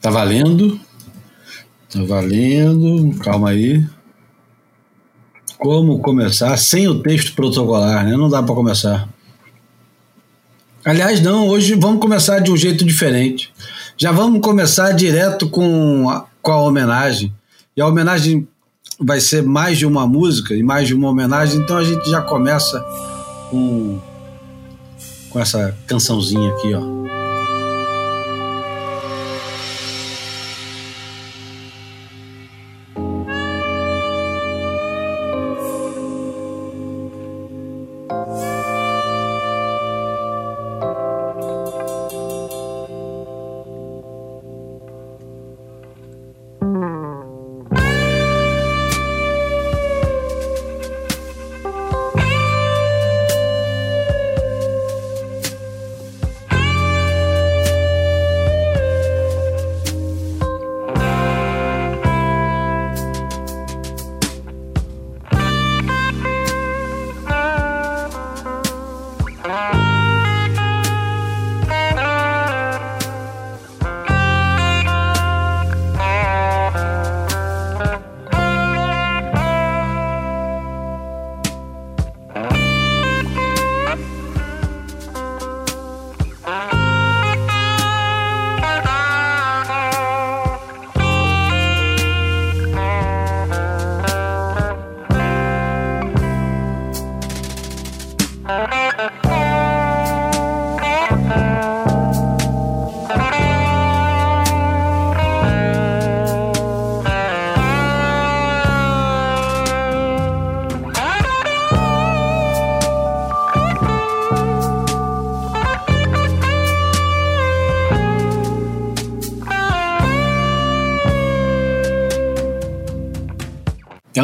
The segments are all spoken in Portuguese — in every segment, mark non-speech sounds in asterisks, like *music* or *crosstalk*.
Tá valendo? Tá valendo. Calma aí. Como começar sem o texto protocolar, né? Não dá para começar. Aliás, não, hoje vamos começar de um jeito diferente. Já vamos começar direto com a, com a homenagem. E a homenagem vai ser mais de uma música e mais de uma homenagem, então a gente já começa com, com essa cançãozinha aqui, ó.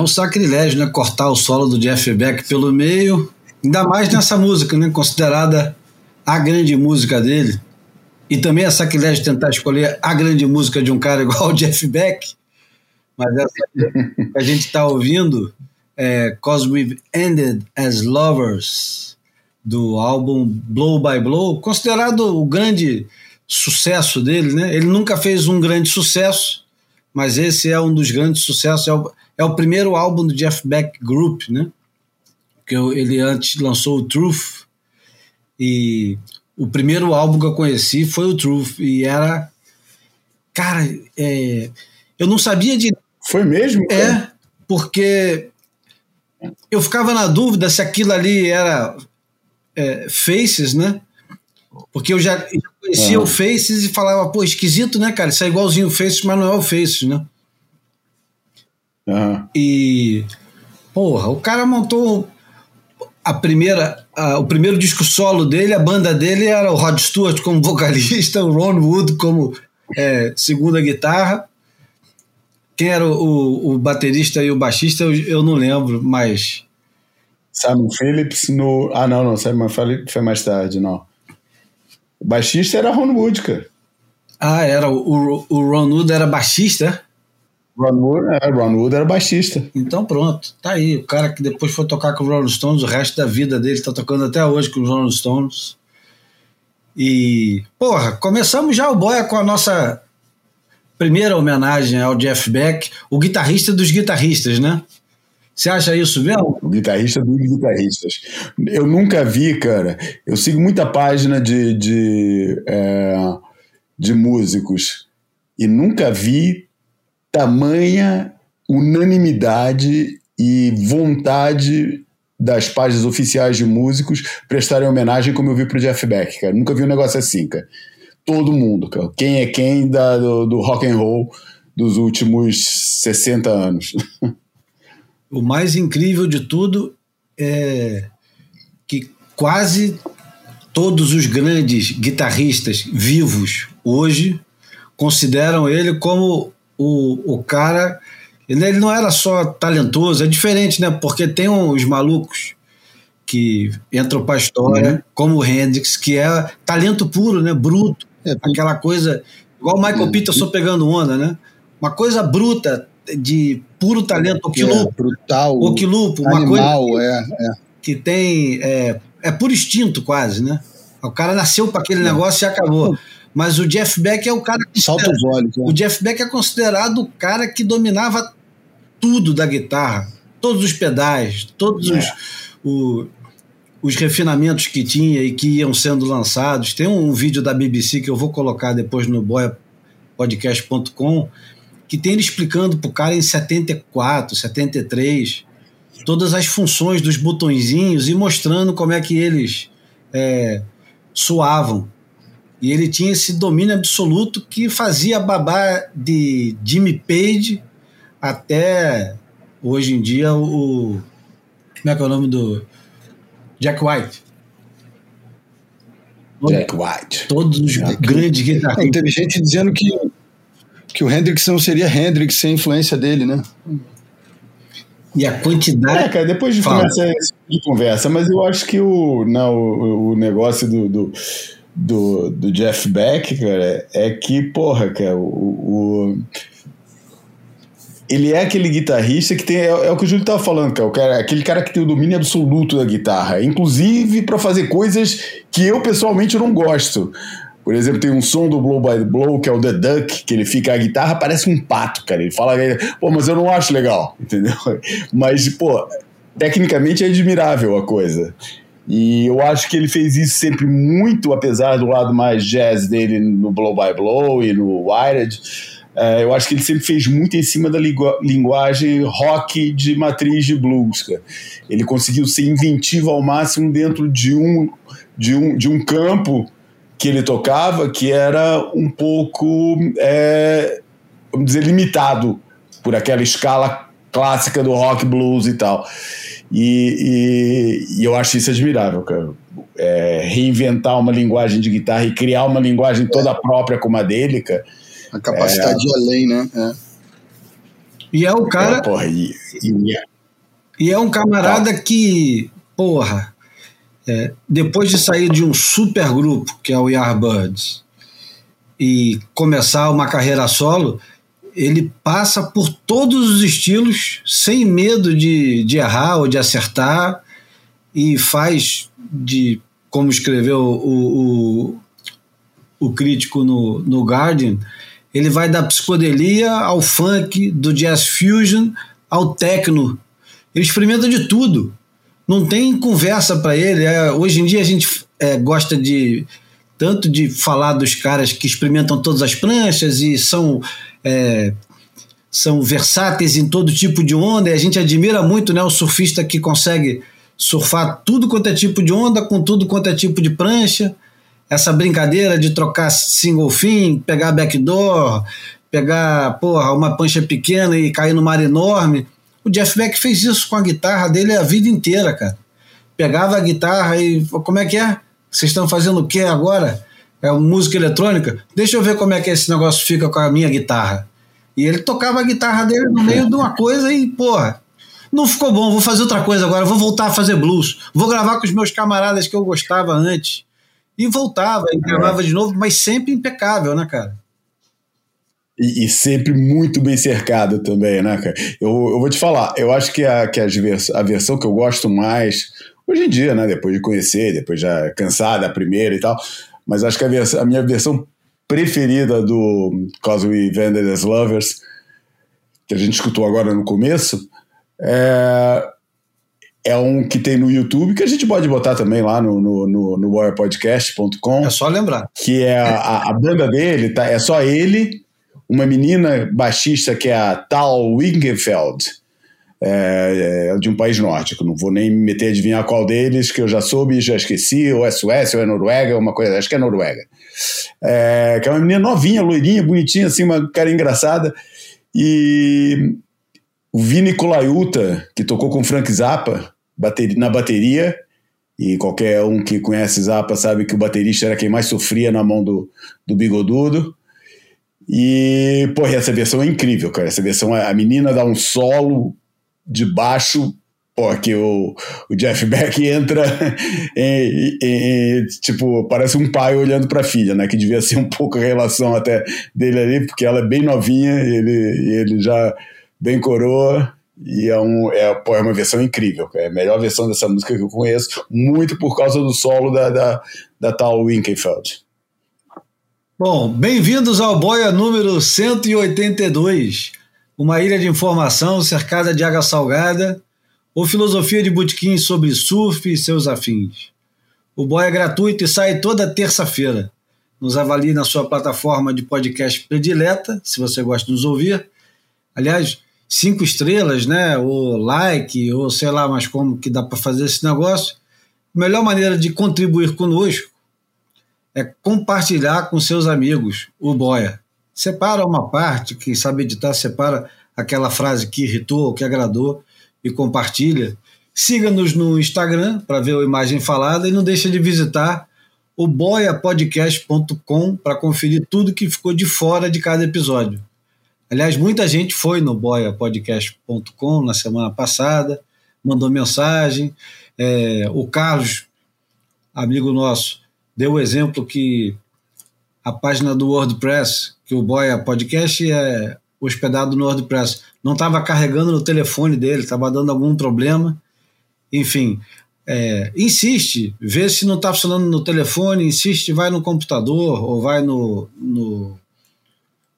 Um sacrilégio, né? Cortar o solo do Jeff Beck pelo meio, ainda mais nessa música, né? Considerada a grande música dele. E também é sacrilégio tentar escolher a grande música de um cara *laughs* igual o Jeff Beck. Mas essa que a gente está ouvindo é Cause We've Ended as Lovers, do álbum Blow by Blow, considerado o grande sucesso dele, né? Ele nunca fez um grande sucesso, mas esse é um dos grandes sucessos. É o, é o primeiro álbum do Jeff Beck Group, né? Que eu, ele antes lançou o Truth e o primeiro álbum que eu conheci foi o Truth e era, cara, é, eu não sabia de. Foi mesmo? É, cara? É, porque eu ficava na dúvida se aquilo ali era é, Faces, né? Porque eu já, já conhecia uhum. o Faces e falava, pô, esquisito, né, cara? Isso é igualzinho o Faces, mas não é o Faces, né? Uhum. E, porra, o cara montou a primeira, a, o primeiro disco solo dele, a banda dele era o Rod Stewart como *laughs* vocalista, o Ron Wood como é, segunda guitarra. Quem era o, o, baterista e o baixista, eu, eu não lembro, mas. Simon Phillips no. Ah, não, não, Simon Phillips foi mais tarde, não. O baixista era Ron Wood, cara. Ah, era. O, o Ron Wood era baixista? Ron Wood, é, Ron Wood era baixista. Então pronto, tá aí. O cara que depois foi tocar com os Rolling Stones, o resto da vida dele tá tocando até hoje com os Rolling Stones. E, porra, começamos já o Boia com a nossa primeira homenagem ao Jeff Beck, o guitarrista dos guitarristas, né? Você acha isso mesmo? O guitarrista dos guitarristas. Eu nunca vi, cara. Eu sigo muita página de, de, é, de músicos e nunca vi tamanha unanimidade e vontade das páginas oficiais de músicos prestarem homenagem como eu vi pro Jeff Beck, cara. Nunca vi um negócio assim, cara. Todo mundo, cara. Quem é quem da, do, do rock and roll dos últimos 60 anos. *laughs* o mais incrível de tudo é que quase todos os grandes guitarristas vivos hoje consideram ele como o, o cara. Ele não era só talentoso, é diferente, né? Porque tem uns malucos que entram para a história, uhum. como o Hendrix, que é talento puro, né? Bruto. É, aquela coisa. Igual o Michael é, Peterson pegando onda, né? Uma coisa bruta, de puro talento, o quilupo. É, brutal. O quilupo, uma animal, coisa. É, é. Que tem. É, é por instinto, quase, né? O cara nasceu para aquele é. negócio e acabou. Mas o Jeff Beck é o cara que. Salta os olhos. Né? O Jeff Beck é considerado o cara que dominava tudo da guitarra. Todos os pedais, todos é. os, o, os refinamentos que tinha e que iam sendo lançados. Tem um vídeo da BBC que eu vou colocar depois no boiapodcast.com que tem ele explicando pro cara em 74, 73 todas as funções dos botõezinhos e mostrando como é que eles é, suavam. E ele tinha esse domínio absoluto que fazia babá de Jimmy Page até hoje em dia o. Como é que é o nome do. Jack White. Jack White. Todos os Jack grandes guitarristas. Teve gente dizendo que, que o Hendrix não seria Hendrix sem a influência dele, né? E a quantidade. É, cara, depois de começar esse tipo de conversa, mas eu acho que o, não, o, o negócio do, do, do, do, Jeff Beck, cara, é que, porra, cara, o, o ele é aquele guitarrista que tem. É, é o que o Júlio estava falando, cara, cara, aquele cara que tem o domínio absoluto da guitarra, inclusive para fazer coisas que eu pessoalmente não gosto. Por exemplo, tem um som do Blow by Blow, que é o The Duck, que ele fica, a guitarra parece um pato, cara. Ele fala, pô, mas eu não acho legal, *laughs* entendeu? Mas, pô, tecnicamente é admirável a coisa. E eu acho que ele fez isso sempre muito, apesar do lado mais jazz dele no Blow by Blow e no Wired é, eu acho que ele sempre fez muito em cima da linguagem rock de matriz de blues. Cara. Ele conseguiu ser inventivo ao máximo dentro de um, de um, de um campo que ele tocava que era um pouco, é, vamos dizer, limitado por aquela escala clássica do rock blues e tal. E, e, e eu acho isso admirável, cara. É, reinventar uma linguagem de guitarra e criar uma linguagem toda própria como a dele, cara a capacidade é, de além, né? É. E é o cara. É, porra, e, e, e, é um camarada tá. que, porra, é, depois de sair de um super grupo, que é o Yardbirds, e começar uma carreira solo, ele passa por todos os estilos, sem medo de, de errar ou de acertar, e faz de, como escreveu o, o, o crítico no, no Guardian, ele vai da psicodelia ao funk, do jazz fusion ao techno. Ele experimenta de tudo. Não tem conversa para ele. É, hoje em dia a gente é, gosta de tanto de falar dos caras que experimentam todas as pranchas e são é, são versáteis em todo tipo de onda. E a gente admira muito né, o surfista que consegue surfar tudo quanto é tipo de onda com tudo quanto é tipo de prancha essa brincadeira de trocar single fin, pegar backdoor, pegar porra, uma pancha pequena e cair no mar enorme. O Jeff Beck fez isso com a guitarra dele a vida inteira, cara. Pegava a guitarra e. Como é que é? Vocês estão fazendo o que agora? É música eletrônica? Deixa eu ver como é que esse negócio fica com a minha guitarra. E ele tocava a guitarra dele no meio de uma coisa e, porra, não ficou bom, vou fazer outra coisa agora, vou voltar a fazer blues. Vou gravar com os meus camaradas que eu gostava antes e voltava e gravava de novo, mas sempre impecável, né, cara? E, e, sempre muito bem cercado também, né, cara? Eu, eu vou te falar, eu acho que, a, que a, a versão que eu gosto mais, hoje em dia, né, depois de conhecer, depois já cansar da primeira e tal, mas acho que a, versão, a minha versão preferida do Cause We Vended as Lovers, que a gente escutou agora no começo, é, é um que tem no YouTube, que a gente pode botar também lá no, no, no, no warpodcast.com. É só lembrar. Que é a, a banda dele, tá? É só ele, uma menina baixista que é a Tal Wingenfeld, é, é, de um país nórdico. Não vou nem me meter a adivinhar qual deles, que eu já soube e já esqueci, ou é Suécia, ou é Noruega, uma coisa, acho que é Noruega. É, que é uma menina novinha, loirinha, bonitinha, assim, uma cara engraçada. E o Vini Colaiuta, que tocou com Frank Zappa, bateria, na bateria, e qualquer um que conhece Zappa sabe que o baterista era quem mais sofria na mão do, do bigodudo. E, porra, essa versão é incrível, cara. Essa versão, a menina dá um solo de baixo, pô, que o, o Jeff Beck *laughs* entra *laughs* em, em, em, tipo, parece um pai olhando pra filha, né? Que devia ser um pouco a relação até dele ali, porque ela é bem novinha, ele, ele já bem coroa, e é, um, é, pô, é uma versão incrível. É a melhor versão dessa música que eu conheço, muito por causa do solo da, da, da tal Winkenfeld. Bom, bem-vindos ao Boia número 182, uma ilha de informação cercada de água salgada ou filosofia de botequim sobre surf e seus afins. O Boia é gratuito e sai toda terça-feira. Nos avalie na sua plataforma de podcast predileta, se você gosta de nos ouvir. Aliás, cinco estrelas, né? Ou like, ou sei lá mais como que dá para fazer esse negócio. A melhor maneira de contribuir conosco é compartilhar com seus amigos o boia. Separa uma parte, quem sabe editar, separa aquela frase que irritou, que agradou e compartilha. Siga-nos no Instagram para ver a imagem falada e não deixe de visitar o boiapodcast.com para conferir tudo que ficou de fora de cada episódio. Aliás, muita gente foi no boiapodcast.com na semana passada, mandou mensagem. É, o Carlos, amigo nosso, deu o exemplo que a página do WordPress, que o Boia Podcast é hospedado no WordPress, não estava carregando no telefone dele, estava dando algum problema. Enfim, é, insiste, vê se não está funcionando no telefone, insiste, vai no computador ou vai no, no.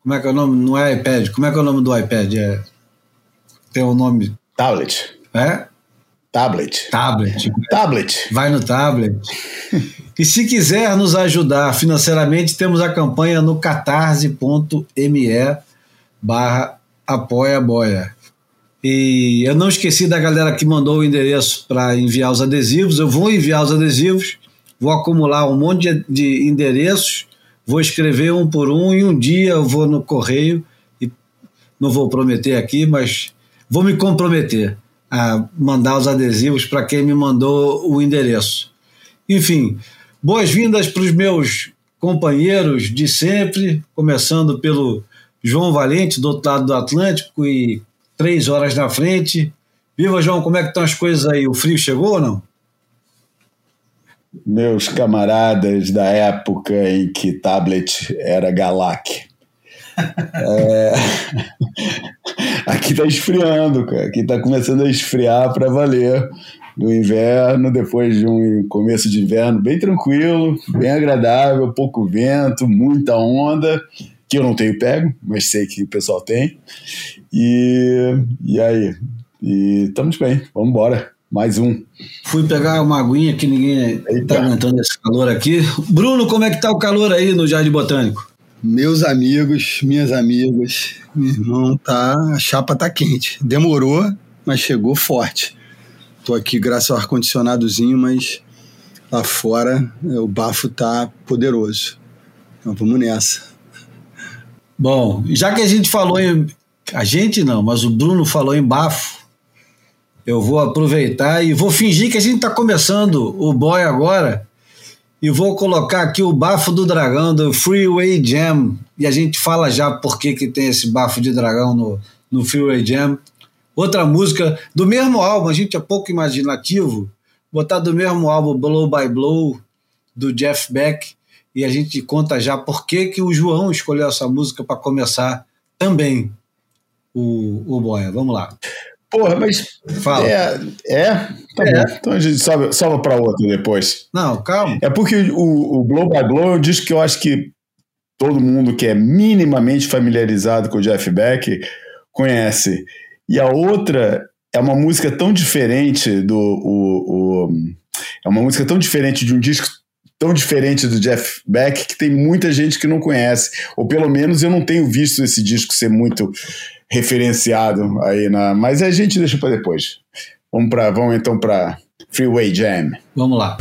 Como é que é o nome? No iPad. Como é que é o nome do iPad? É, tem o um nome. Tablet. É? Tablet. Tablet. Tablet. Vai no tablet. *laughs* E se quiser nos ajudar financeiramente, temos a campanha no catarse.me barra apoia boia. E eu não esqueci da galera que mandou o endereço para enviar os adesivos. Eu vou enviar os adesivos, vou acumular um monte de, de endereços, vou escrever um por um e um dia eu vou no correio e não vou prometer aqui, mas vou me comprometer a mandar os adesivos para quem me mandou o endereço. Enfim, Boas-vindas para os meus companheiros de sempre, começando pelo João Valente, do outro lado do Atlântico, e três horas na frente. Viva, João, como é que estão as coisas aí? O frio chegou ou não? Meus camaradas da época em que tablet era Galac. é... *laughs* Aqui está esfriando, cara. Aqui está começando a esfriar para valer do inverno, depois de um começo de inverno bem tranquilo, bem agradável, pouco vento, muita onda, que eu não tenho pego, mas sei que o pessoal tem. E, e aí? E estamos bem, vamos embora. Mais um. Fui pegar uma aguinha que ninguém está aguentando esse calor aqui. Bruno, como é que tá o calor aí no Jardim Botânico? Meus amigos, minhas amigas, meu irmão, tá, a chapa tá quente. Demorou, mas chegou forte. Tô aqui graças ao ar-condicionadozinho, mas lá fora é, o bafo tá poderoso. Então vamos nessa. Bom, já que a gente falou em. A gente não, mas o Bruno falou em bafo, eu vou aproveitar e vou fingir que a gente está começando o boy agora e vou colocar aqui o bafo do dragão do Freeway Jam. E a gente fala já por que, que tem esse bafo de dragão no, no Freeway Jam. Outra música do mesmo álbum, a gente é pouco imaginativo, botar do mesmo álbum Blow by Blow, do Jeff Beck, e a gente conta já por que, que o João escolheu essa música para começar também o, o Boia. Vamos lá. Porra, mas. Fala. É, é? Tá é. bom. Então a gente salva, salva para outra depois. Não, calma. É porque o, o Blow by Blow é um disco que eu acho que todo mundo que é minimamente familiarizado com o Jeff Beck conhece. E a outra é uma música tão diferente do. O, o, é uma música tão diferente de um disco tão diferente do Jeff Beck que tem muita gente que não conhece. Ou pelo menos eu não tenho visto esse disco ser muito referenciado aí na. Mas a gente deixa para depois. Vamos, pra, vamos então para Freeway Jam. Vamos lá.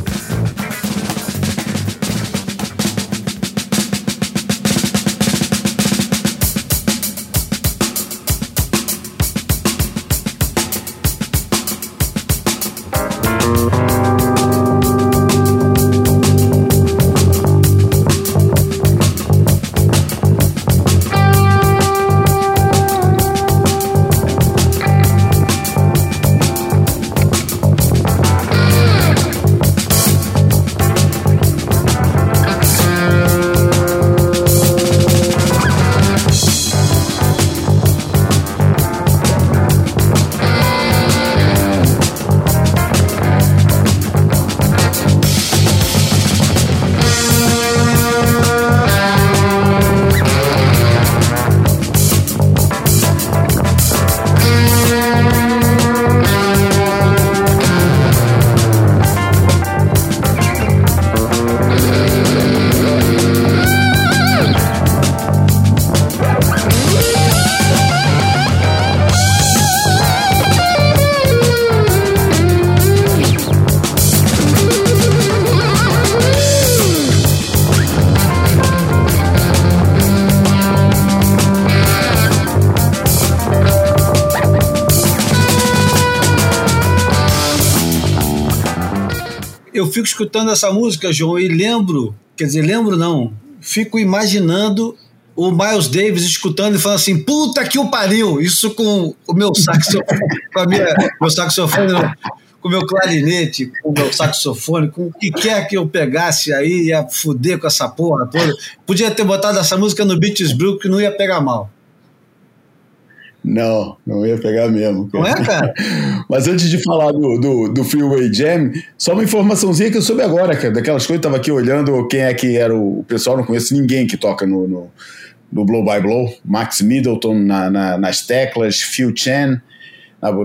Fico escutando essa música, João, e lembro, quer dizer, lembro não, fico imaginando o Miles Davis escutando e falando assim, puta que o pariu, isso com o meu saxofone, *laughs* com a minha, meu saxofone, não, com o meu clarinete, com o meu saxofone, com o que quer que eu pegasse aí, ia fuder com essa porra toda. Podia ter botado essa música no Beaches Blue que não ia pegar mal. Não, não ia pegar mesmo. Cara. Não é, cara? *laughs* Mas antes de falar do, do, do, Freeway Jam, só uma informaçãozinha que eu soube agora, cara, daquelas coisas, eu tava aqui olhando quem é que era o, o pessoal, não conheço ninguém que toca no, no, no Blow by Blow. Max Middleton na, na, nas teclas, Phil Chen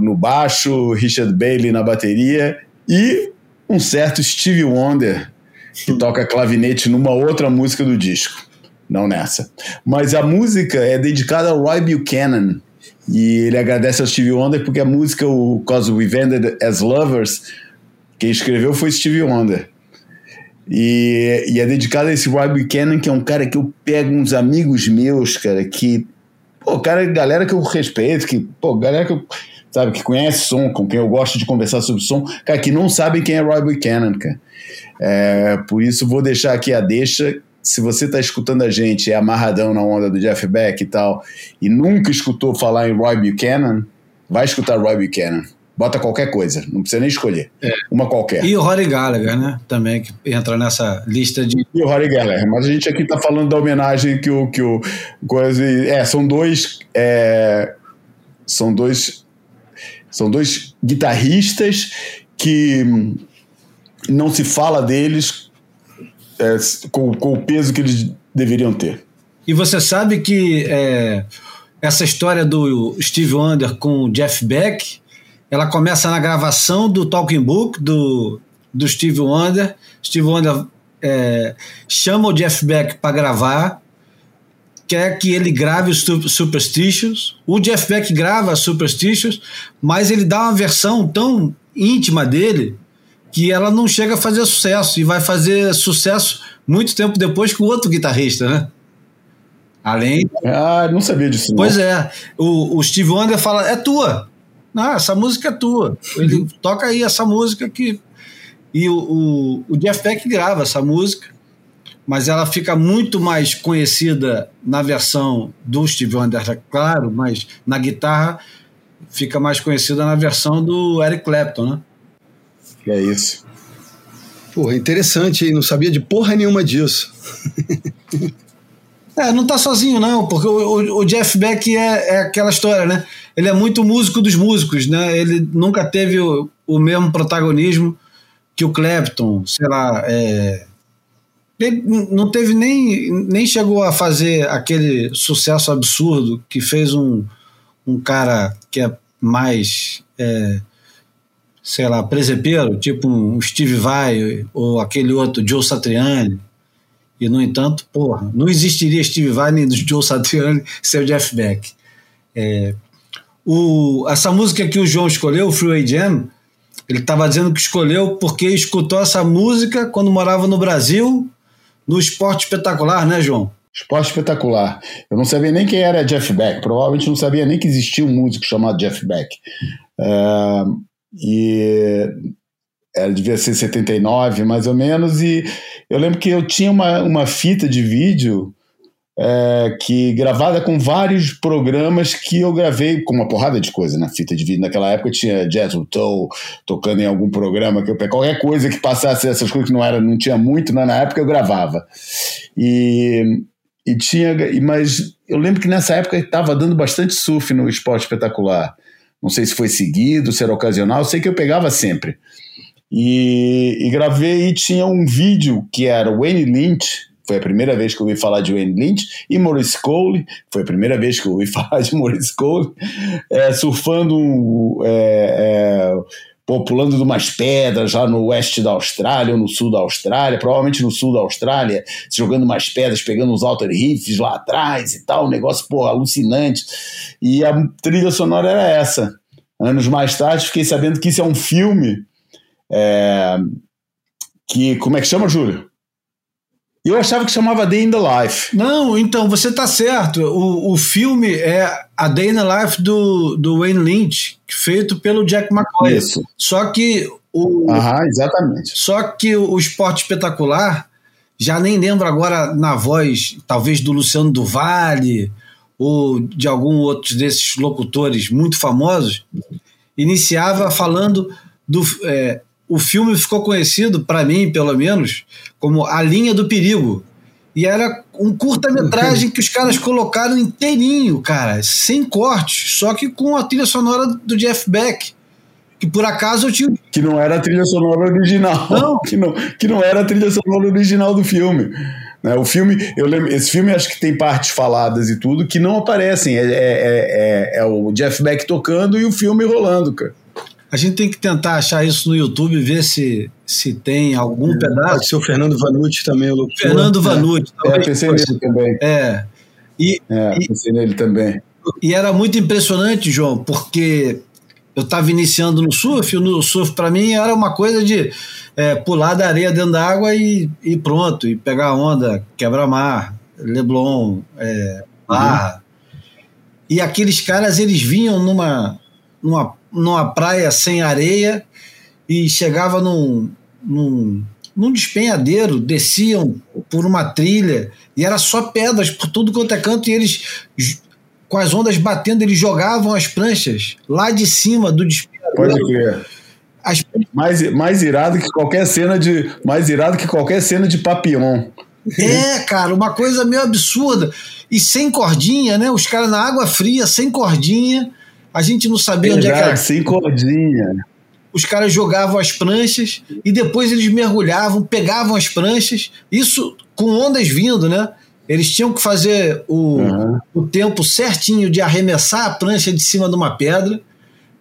no baixo, Richard Bailey na bateria e um certo Stevie Wonder que toca clavinete numa outra música do disco, não nessa. Mas a música é dedicada ao Roy Buchanan, e ele agradece ao Stevie Wonder porque a música, o Cause We Vended as Lovers, quem escreveu foi Stevie Wonder. E, e é dedicado a esse Roy Buchanan, que é um cara que eu pego uns amigos meus, cara, que. Pô, cara, galera que eu respeito, que, pô, galera que eu, sabe, que conhece som, com quem eu gosto de conversar sobre som, cara, que não sabem quem é Roy Buchanan, cara. É, por isso vou deixar aqui a deixa se você está escutando a gente é amarradão na onda do Jeff Beck e tal, e nunca escutou falar em Roy Buchanan, vai escutar Roy Buchanan. Bota qualquer coisa, não precisa nem escolher. É. Uma qualquer. E o Rory Gallagher, né? Também, que entra nessa lista de. E o Rory Gallagher, mas a gente aqui está falando da homenagem que o. Que o coisa, é, são dois. É, são dois. São dois guitarristas que não se fala deles é, com, com, o peso que eles deveriam ter. E você sabe que é, essa história do Steve Wonder com o Jeff Beck, ela começa na gravação do Talking Book do, do Steve Wonder. Steve Wonder é, chama o Jeff Beck para gravar, quer que ele grave os Superstitious. O Jeff Beck grava Superstitious, mas ele dá uma versão tão íntima dele que ela não chega a fazer sucesso e vai fazer sucesso muito tempo depois com outro guitarrista, né? Além. Ah, não sabia disso. Pois não. é. O, o Steve Wonder fala: é tua. Não, essa música é tua. Ele toca aí essa música que. E o, o, o Jeff Beck grava essa música, mas ela fica muito mais conhecida na versão do Steve Wonder, é claro, mas na guitarra fica mais conhecida na versão do Eric Clapton, né? É isso. Porra, interessante, hein? Não sabia de porra nenhuma disso. *laughs* é, não tá sozinho, não, porque o, o Jeff Beck é, é, aquela história, né? Ele é muito músico dos músicos, né? Ele nunca teve o, o mesmo protagonismo que o Clapton, sei lá. É... Ele não teve nem, nem chegou a fazer aquele sucesso absurdo que fez um, um cara que é mais. É, sei lá, presepeiro, tipo um Steve Vai ou aquele outro Joe Satriani. E, no entanto, porra, não existiria Steve Vai nem Joe Satriani sem o Jeff Beck. É, o, essa música que o João escolheu, Freeway Jam, ele estava dizendo que escolheu porque escutou essa música quando morava no Brasil, no Esporte Espetacular, né, João? Esporte Espetacular. Eu não sabia nem quem era Jeff Beck, provavelmente não sabia nem que existia um músico chamado Jeff Beck. Uh, e ela devia ser 79 mais ou menos, e eu lembro que eu tinha uma, uma fita de vídeo é, que gravada com vários programas que eu gravei com uma porrada de coisa na fita de vídeo. Naquela época tinha Jazz Toe tocando em algum programa que eu qualquer coisa que passasse essas coisas que não era não tinha muito, né? na época eu gravava. E, e tinha, mas eu lembro que nessa época estava dando bastante surf no esporte espetacular. Não sei se foi seguido, se era ocasional, sei que eu pegava sempre. E, e gravei e tinha um vídeo que era Wayne Lynch, foi a primeira vez que eu ouvi falar de Wayne Lynch, e Maurice Cole, foi a primeira vez que eu ouvi *laughs* falar de Maurice Cole, é, surfando, é, é, pô, pulando de umas pedras lá no oeste da Austrália ou no sul da Austrália, provavelmente no sul da Austrália, jogando umas pedras, pegando uns alter riffs lá atrás e tal, um negócio, pô, alucinante. E a trilha sonora era essa. Anos mais tarde, fiquei sabendo que isso é um filme é, que, como é que chama, Júlio? Eu achava que chamava Day in the Life. Não, então, você está certo. O, o filme é A Day in the Life do, do Wayne Lynch, feito pelo Jack McCoy. Isso. Só que O, Aham, exatamente. Só que o, o esporte espetacular, já nem lembro agora na voz, talvez do Luciano do Vale ou de algum outro desses locutores muito famosos, iniciava falando do. É, o filme ficou conhecido, para mim pelo menos, como A Linha do Perigo. E era um curta-metragem que os caras colocaram inteirinho, cara, sem cortes, só que com a trilha sonora do Jeff Beck. Que por acaso eu tinha. Que não era a trilha sonora original. Não. *laughs* Que, não, que não era a trilha sonora original do filme. Né? O filme, eu lembro, esse filme acho que tem partes faladas e tudo que não aparecem. É, é, é, é o Jeff Beck tocando e o filme rolando, cara. A gente tem que tentar achar isso no YouTube, ver se, se tem algum Pode pedaço. ser o Fernando Vanucci também, o. Fernando Vanucci. É, pensei nele também. É. E, É, pensei nele também. E era muito impressionante, João, porque eu estava iniciando no surf, e no surf para mim era uma coisa de é, pular da areia dentro da água e, e pronto, e pegar onda, quebra-mar, Leblon, é, Barra. E aqueles caras, eles vinham numa, numa, numa praia sem areia e chegava num, num, num despenhadeiro, desciam por uma trilha e era só pedras por tudo quanto é canto e eles com as ondas batendo, eles jogavam as pranchas lá de cima do Pode despenhadeiro. crer. As, Mais, mais irado que qualquer cena de. Mais irado que qualquer cena de Papillon. é, cara, uma coisa meio absurda. E sem cordinha, né? Os caras na água fria, sem cordinha. A gente não sabia onde é que era. sem cordinha. Os caras jogavam as pranchas e depois eles mergulhavam, pegavam as pranchas, isso com ondas vindo, né? Eles tinham que fazer o, Uhum. o tempo certinho de arremessar a prancha de cima de uma pedra,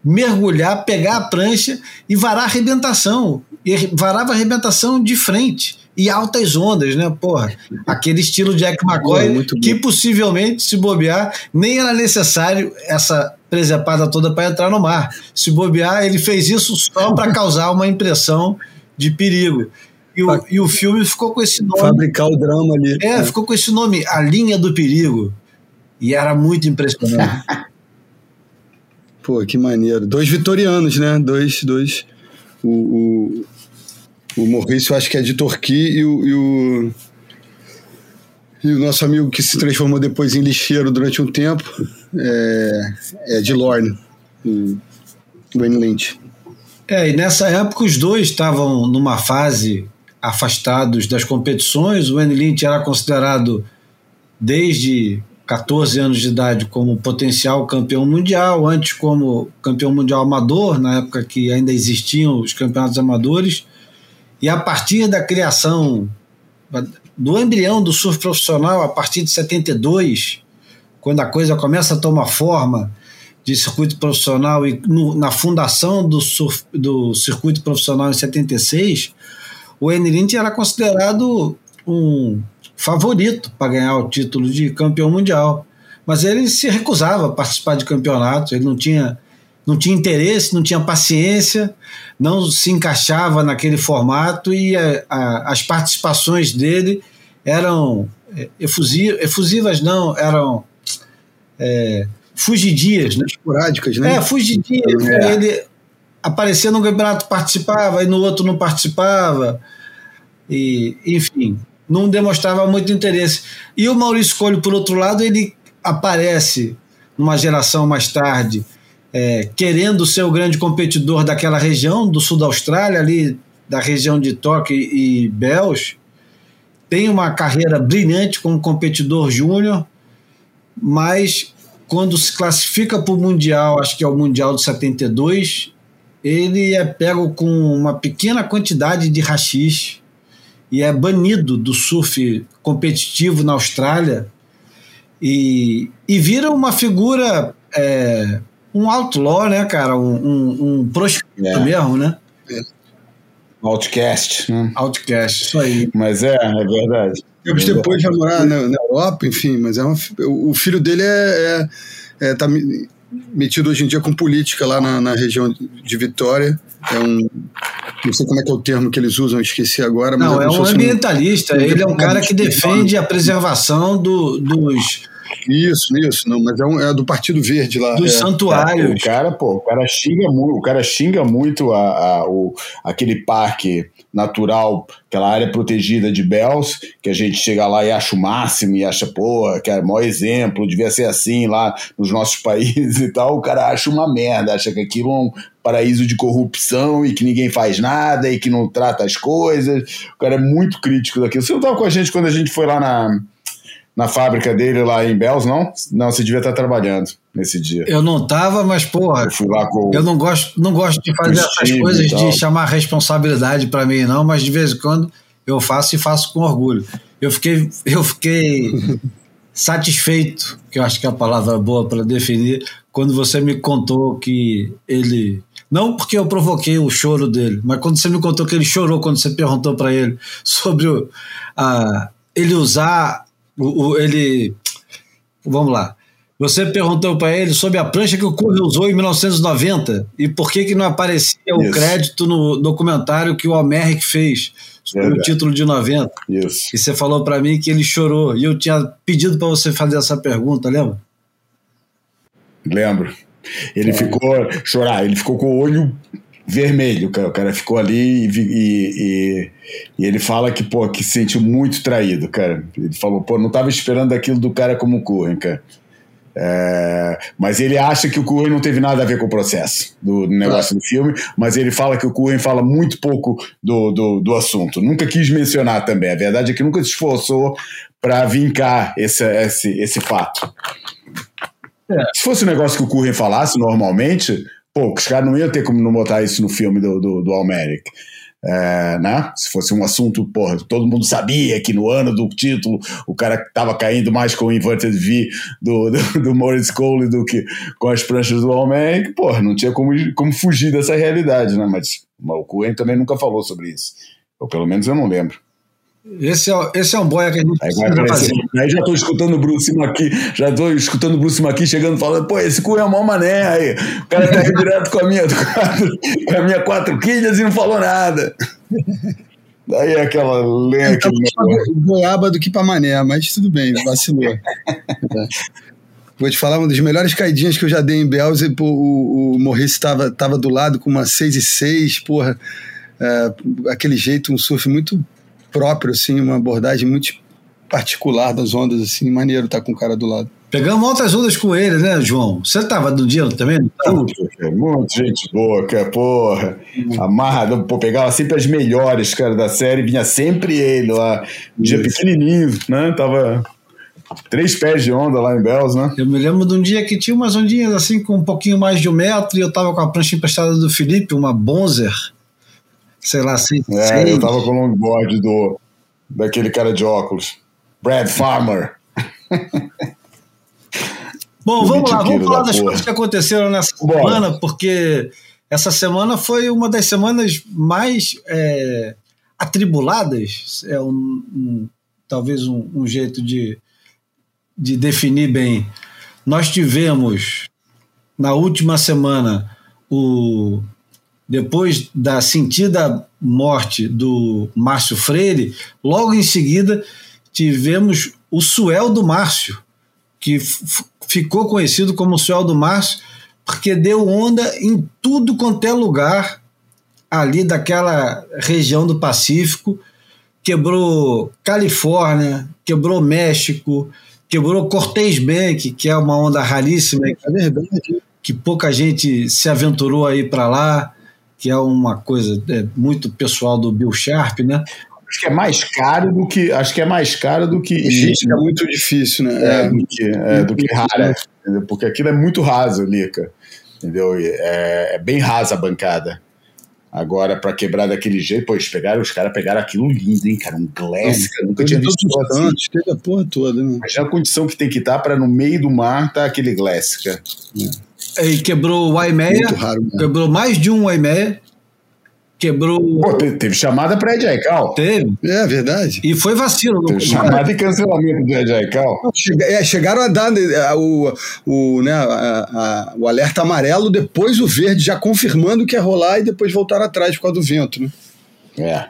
mergulhar, pegar a prancha e varar a arrebentação. E varava a arrebentação de frente. E altas ondas, né? Porra, aquele estilo Jack McCoy, que possivelmente, se bobear, nem era necessário essa presepada toda para entrar no mar. Se bobear, ele fez isso só para *laughs* causar uma impressão de perigo. E o, e o filme ficou com esse nome. Fabricar o drama ali. É, ficou com esse nome, A Linha do Perigo. E era muito impressionante. *laughs* Pô, que maneiro. Dois vitorianos, né? Dois. dois o, o, o Maurício, acho que é de Torquí, e o, e o. e o nosso amigo que se transformou depois em lixeiro durante um tempo é, é de Lorne, Wayne Lynch. É, e nessa época os dois estavam numa fase afastados das competições. O Wayne Lynch era considerado desde 14 anos de idade como potencial campeão mundial, antes como campeão mundial amador, na época que ainda existiam os campeonatos amadores. E a partir da criação do embrião do surf profissional, a partir de 72, quando a coisa começa a tomar forma de circuito profissional e no, na fundação do, surf, do circuito profissional em 76, o Enelint era considerado um favorito para ganhar o título de campeão mundial. Mas ele se recusava a participar de campeonatos, ele não tinha, não tinha interesse, não tinha paciência, não se encaixava naquele formato e a, a, as participações dele eram efusivas, efusivas não, eram é, fugidias, né? Esporádicas, né? É, fugidias. É. Ele aparecia no campeonato, participava, e no outro não participava. E, enfim, não demonstrava muito interesse. E o Maurício Coelho, por outro lado, ele aparece numa geração mais tarde, é, querendo ser o grande competidor daquela região, do sul da Austrália, ali da região de Tóquio e Bells. Tem uma carreira brilhante como competidor júnior, mas quando se classifica para o Mundial, acho que é o Mundial de 72, ele é pego com uma pequena quantidade de rachixe e é banido do surf competitivo na Austrália e, e vira uma figura, é, um outlaw, né, cara? Um, um, um proscrito É. mesmo, né? Outcast. Né? Outcast, isso aí. Mas é, é verdade. Tempos depois vai morar na, na Europa, enfim, mas é uma, o, filho dele é, é, é tá me- metido hoje em dia com política lá na, na região de Vitória. É um. Não sei como é que é o termo que eles usam, esqueci agora, mas Não, é se um ambientalista. Ele é um cara que defende a preservação do- dos, Isso, isso, não, mas é, um, é do Partido Verde lá. Dos é. santuários. O cara, pô, o cara xinga muito, o cara xinga muito a, a, o, aquele parque natural, aquela área protegida de Bells, que a gente chega lá e acha o máximo e acha, pô, que é o maior exemplo, devia ser assim lá nos nossos *laughs* países e tal. O cara acha uma merda, acha que aquilo é um paraíso de corrupção e que ninguém faz nada e que não trata as coisas. O cara é muito crítico daquilo. Você não estava com a gente quando a gente foi lá na, na fábrica dele lá em Bells, não? Não, você devia estar trabalhando nesse dia. Eu não tava, mas porra, Eu fui lá com eu não gosto, não gosto de fazer essas coisas de chamar responsabilidade para mim não, mas de vez em quando eu faço e faço com orgulho. Eu fiquei, eu fiquei *laughs* satisfeito, que eu acho que é a palavra boa para definir, quando você me contou que ele não porque eu provoquei o choro dele, mas quando você me contou que ele chorou quando você perguntou para ele sobre o, a, ele usar o, o- ele vamos lá. Você perguntou para ele sobre a prancha que o Curry usou em 1990 e por que, que não aparecia o Isso. crédito no documentário que o Almeric fez sobre o título de 90. isso. E você falou para mim que ele chorou. E eu tinha pedido para você fazer essa pergunta, lembra? Lembro. Ele ficou chorar, ele ficou com o olho vermelho, cara. O cara ficou ali e, e- e- ele fala que, pô, que se sentiu muito traído, cara. Ele falou, pô, não tava esperando aquilo do cara como o Curren, cara. É, mas ele acha que o Curren não teve nada a ver com o processo do negócio do filme, mas ele fala que o Curren fala muito pouco do, do, do assunto. Nunca quis mencionar também. A verdade é que nunca se esforçou para vincar esse, esse, esse fato. Se fosse um negócio que o Curren falasse normalmente, pô, os caras não iam ter como não botar isso no filme do, do, do Almeric. É, né? Se fosse um assunto, porra, todo mundo sabia que no ano do título o cara tava caindo mais com o Inverted V do, do, do Maurice Cole do que com as pranchas do Almeric, porra, não tinha como, como fugir dessa realidade, né? Mas, o Curren também nunca falou sobre isso. Ou pelo menos eu não lembro. Esse é, esse é um boia que a gente Aí, precisa fazer. aí já tô escutando o Bruce aqui, já tô escutando o Bruce aqui chegando falando, pô, esse cu é mó mané aí. O cara tá aí direto com a minha *laughs* quatro, com a minha quatro quilhas e não falou nada. Daí é aquela lenha pra negócio. goiaba do que pra mané, mas tudo bem, vacilou. Vou te falar, uma das melhores caidinhas que eu já dei em Belze, pô, o, o Morris estava tava do lado com uma 6 e 6, porra, é, aquele jeito, um surf muito próprio, assim, uma abordagem muito particular das ondas, assim, maneiro estar com o cara do lado. Pegamos altas ondas com ele, né, João? Você tava no dia também? Puta, muita gente boa, cara, porra. Amarrado, pô, pegava sempre as melhores, cara, da série, vinha sempre ele lá. Um dia Isso. pequenininho, né? Tava três pés de onda lá em Bells, né? Eu me lembro de um dia que tinha umas ondinhas assim com um pouquinho mais de um metro e eu tava com a prancha emprestada do Felipe, uma Bonzer, sei lá, assim. É, eu tava com o longboard do, daquele cara de óculos. Brad Farmer. *laughs* Bom, vamos lá, vamos falar da das porra. coisas que aconteceram nessa Bora. semana, porque essa semana foi uma das semanas mais é, atribuladas, é um, um- talvez um, um jeito de, de definir bem. Nós tivemos na última semana o depois da sentida morte do Márcio Freire, logo em seguida tivemos o Suel do Márcio, que ficou conhecido como Suel do Márcio, porque deu onda em tudo quanto é lugar ali daquela região do Pacífico, quebrou Califórnia, quebrou México, quebrou Cortez Bank, que é uma onda raríssima, É verdade. que pouca gente se aventurou aí para lá, que é uma coisa é, muito pessoal do Bill Sharp, né? Acho que é mais caro do que. Acho que é mais caro do que. Gente, é muito difícil, né? é, É, do que, é, do que rara. entendeu? Porque aquilo é muito raso ali, cara. Entendeu? É, é bem rasa a bancada. Agora, pra quebrar daquele jeito, pô, eles pegaram, os caras pegaram aquilo lindo, hein, cara? Um glass, cara. Nunca tinha visto assim. cantos, teve a porra toda, né? Imagina a condição que tem que estar para no meio do mar tá aquele glass, cara. E quebrou o mesmo. quebrou mais de um Waimeia, quebrou. Pô, te- teve chamada pra Ed Aikau. Teve. É verdade. E foi vacilo. Teve chamada e cancelamento do Ed. Chega- é, chegaram a dar a- o, o, né, a- a- o alerta amarelo, depois o verde, já confirmando que ia rolar e depois voltaram atrás por causa do vento, né? É.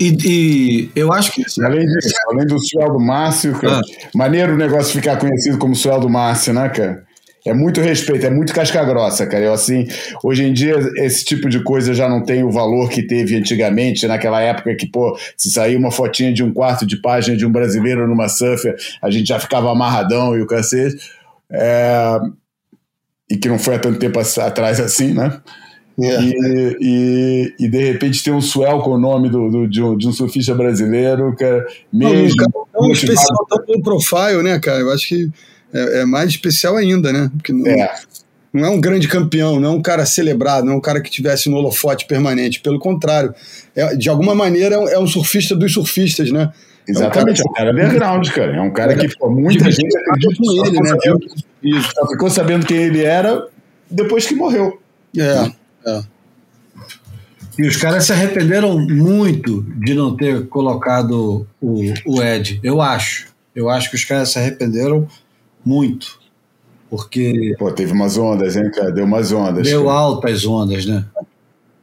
E, e, eu acho que. Além disso, além do Suel do Márcio, cara, ah. maneiro o negócio ficar conhecido como Suel do Márcio, né, cara? É muito respeito, é muito casca grossa, cara. Eu, assim, hoje em dia, esse tipo de coisa já não tem o valor que teve antigamente, naquela época que, pô, se sair uma fotinha de um quarto de página de um brasileiro numa surfer, a gente já ficava amarradão e o cacete. É... E que não foi há tanto tempo atrás assim, né? É. E, e, e, de repente tem um swell com o nome do, do de, um, de, um, surfista brasileiro, cara, mesmo. Não, é um especial tão profile, né, cara? Eu acho que é, é mais especial ainda, né? Porque não é. não é um grande campeão, não é um cara celebrado, não é um cara que tivesse no holofote permanente. Pelo contrário, é, de alguma maneira é um surfista dos surfistas, né? Exatamente, é um cara, é um cara underground, cara. É um cara que pô, muita gente acredita com ele, né? Sabendo, só ficou sabendo quem ele era depois que morreu. É, é. E os caras se arrependeram muito de não ter colocado o, o Ed, eu acho. Eu acho que os caras se arrependeram muito. Porque. Pô, teve umas ondas, hein, cara? Deu umas ondas. Deu cara. altas ondas, né?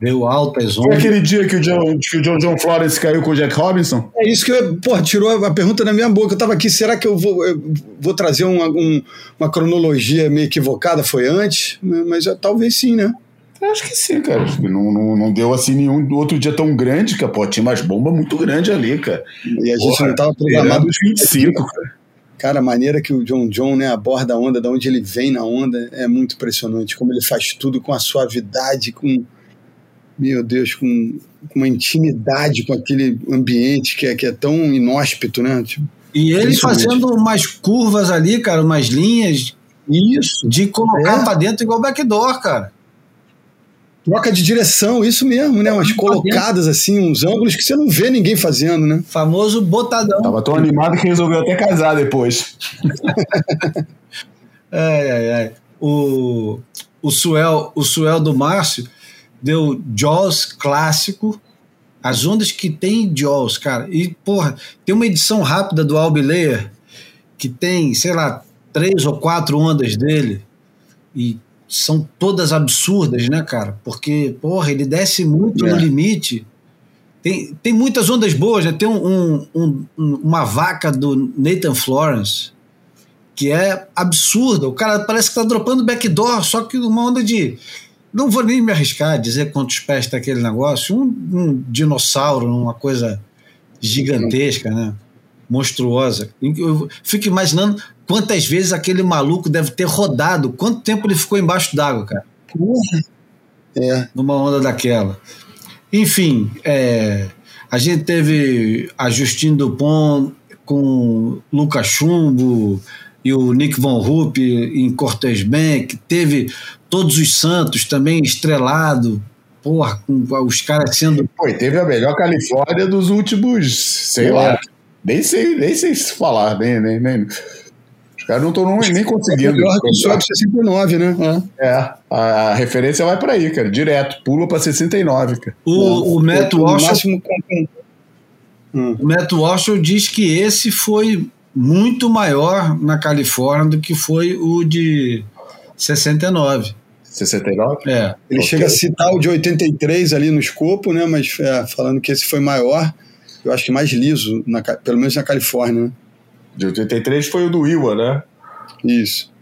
Deu altas ondas. Foi aquele dia que o John, que o John, John Florence caiu com o Jack Robinson? É isso que eu, pô, tirou a pergunta da minha boca. Eu tava aqui, será que eu vou, eu vou trazer uma, um, uma cronologia meio equivocada? Foi antes? Mas talvez sim, né? Eu acho que sim, cara. Não, não, não deu assim nenhum outro dia tão grande, que pô, tinha umas bombas muito grandes ali, cara. E a gente Porra, não tava programado os 25, cara. Cara, a maneira que o John John né, aborda a onda, da onde ele vem na onda, é muito impressionante. Como ele faz tudo com a suavidade, com. Meu Deus, com, com uma intimidade com aquele ambiente que é, que é tão inóspito, né? Tipo, e ele fazendo umas curvas ali, cara, umas linhas. Isso. De colocar é. pra dentro igual backdoor, cara. Troca de direção, isso mesmo, né? Umas colocadas assim, uns ângulos que você não vê ninguém fazendo, né? Famoso botadão. Tava tão animado que resolveu até casar depois. ai, ai, ai. O, o, Suel, o Suel do Márcio deu Jaws clássico, as ondas que tem Jaws, cara. E, porra, tem uma edição rápida do Albileia que tem, sei lá, três ou quatro ondas dele. E são todas absurdas, né, cara? Porque, porra, ele desce muito é. no limite. Tem, tem muitas ondas boas, né? Tem um, um, um, uma vaca do Nathan Florence que é absurda. O cara parece que tá dropando backdoor, só que uma onda de. Não vou nem me arriscar a dizer quantos pés está aquele negócio. Um, um dinossauro, uma coisa gigantesca, né? Monstruosa. Eu fico imaginando quantas vezes aquele maluco deve ter rodado, quanto tempo ele ficou embaixo d'água, cara. Porra. É. Numa onda daquela. Enfim, é, a gente teve a Justine Dupont com Lucas Chumbo e o Nick Von Rupp em Cortez Bank, teve todos os Santos também estrelado, porra, com os caras sendo. Pô, teve a melhor Califórnia dos últimos, sei é. lá, nem sei, nem sei se falar, nem, nem, nem os caras não estão nem conseguindo. É melhor que o Sobe 69, né? É. é, a, referência vai para aí, cara, direto, pula para 69, cara. O, o Matt Walsh. Hum. O Matt Walsh diz que esse foi muito maior na Califórnia do que foi o de 69. 69? É. Ele okay. chega a citar o de 83 ali no escopo, né? Mas é, falando que esse foi maior, eu acho que mais liso, na, pelo menos na Califórnia, né? De 83 foi o do Iwa, né? Isso.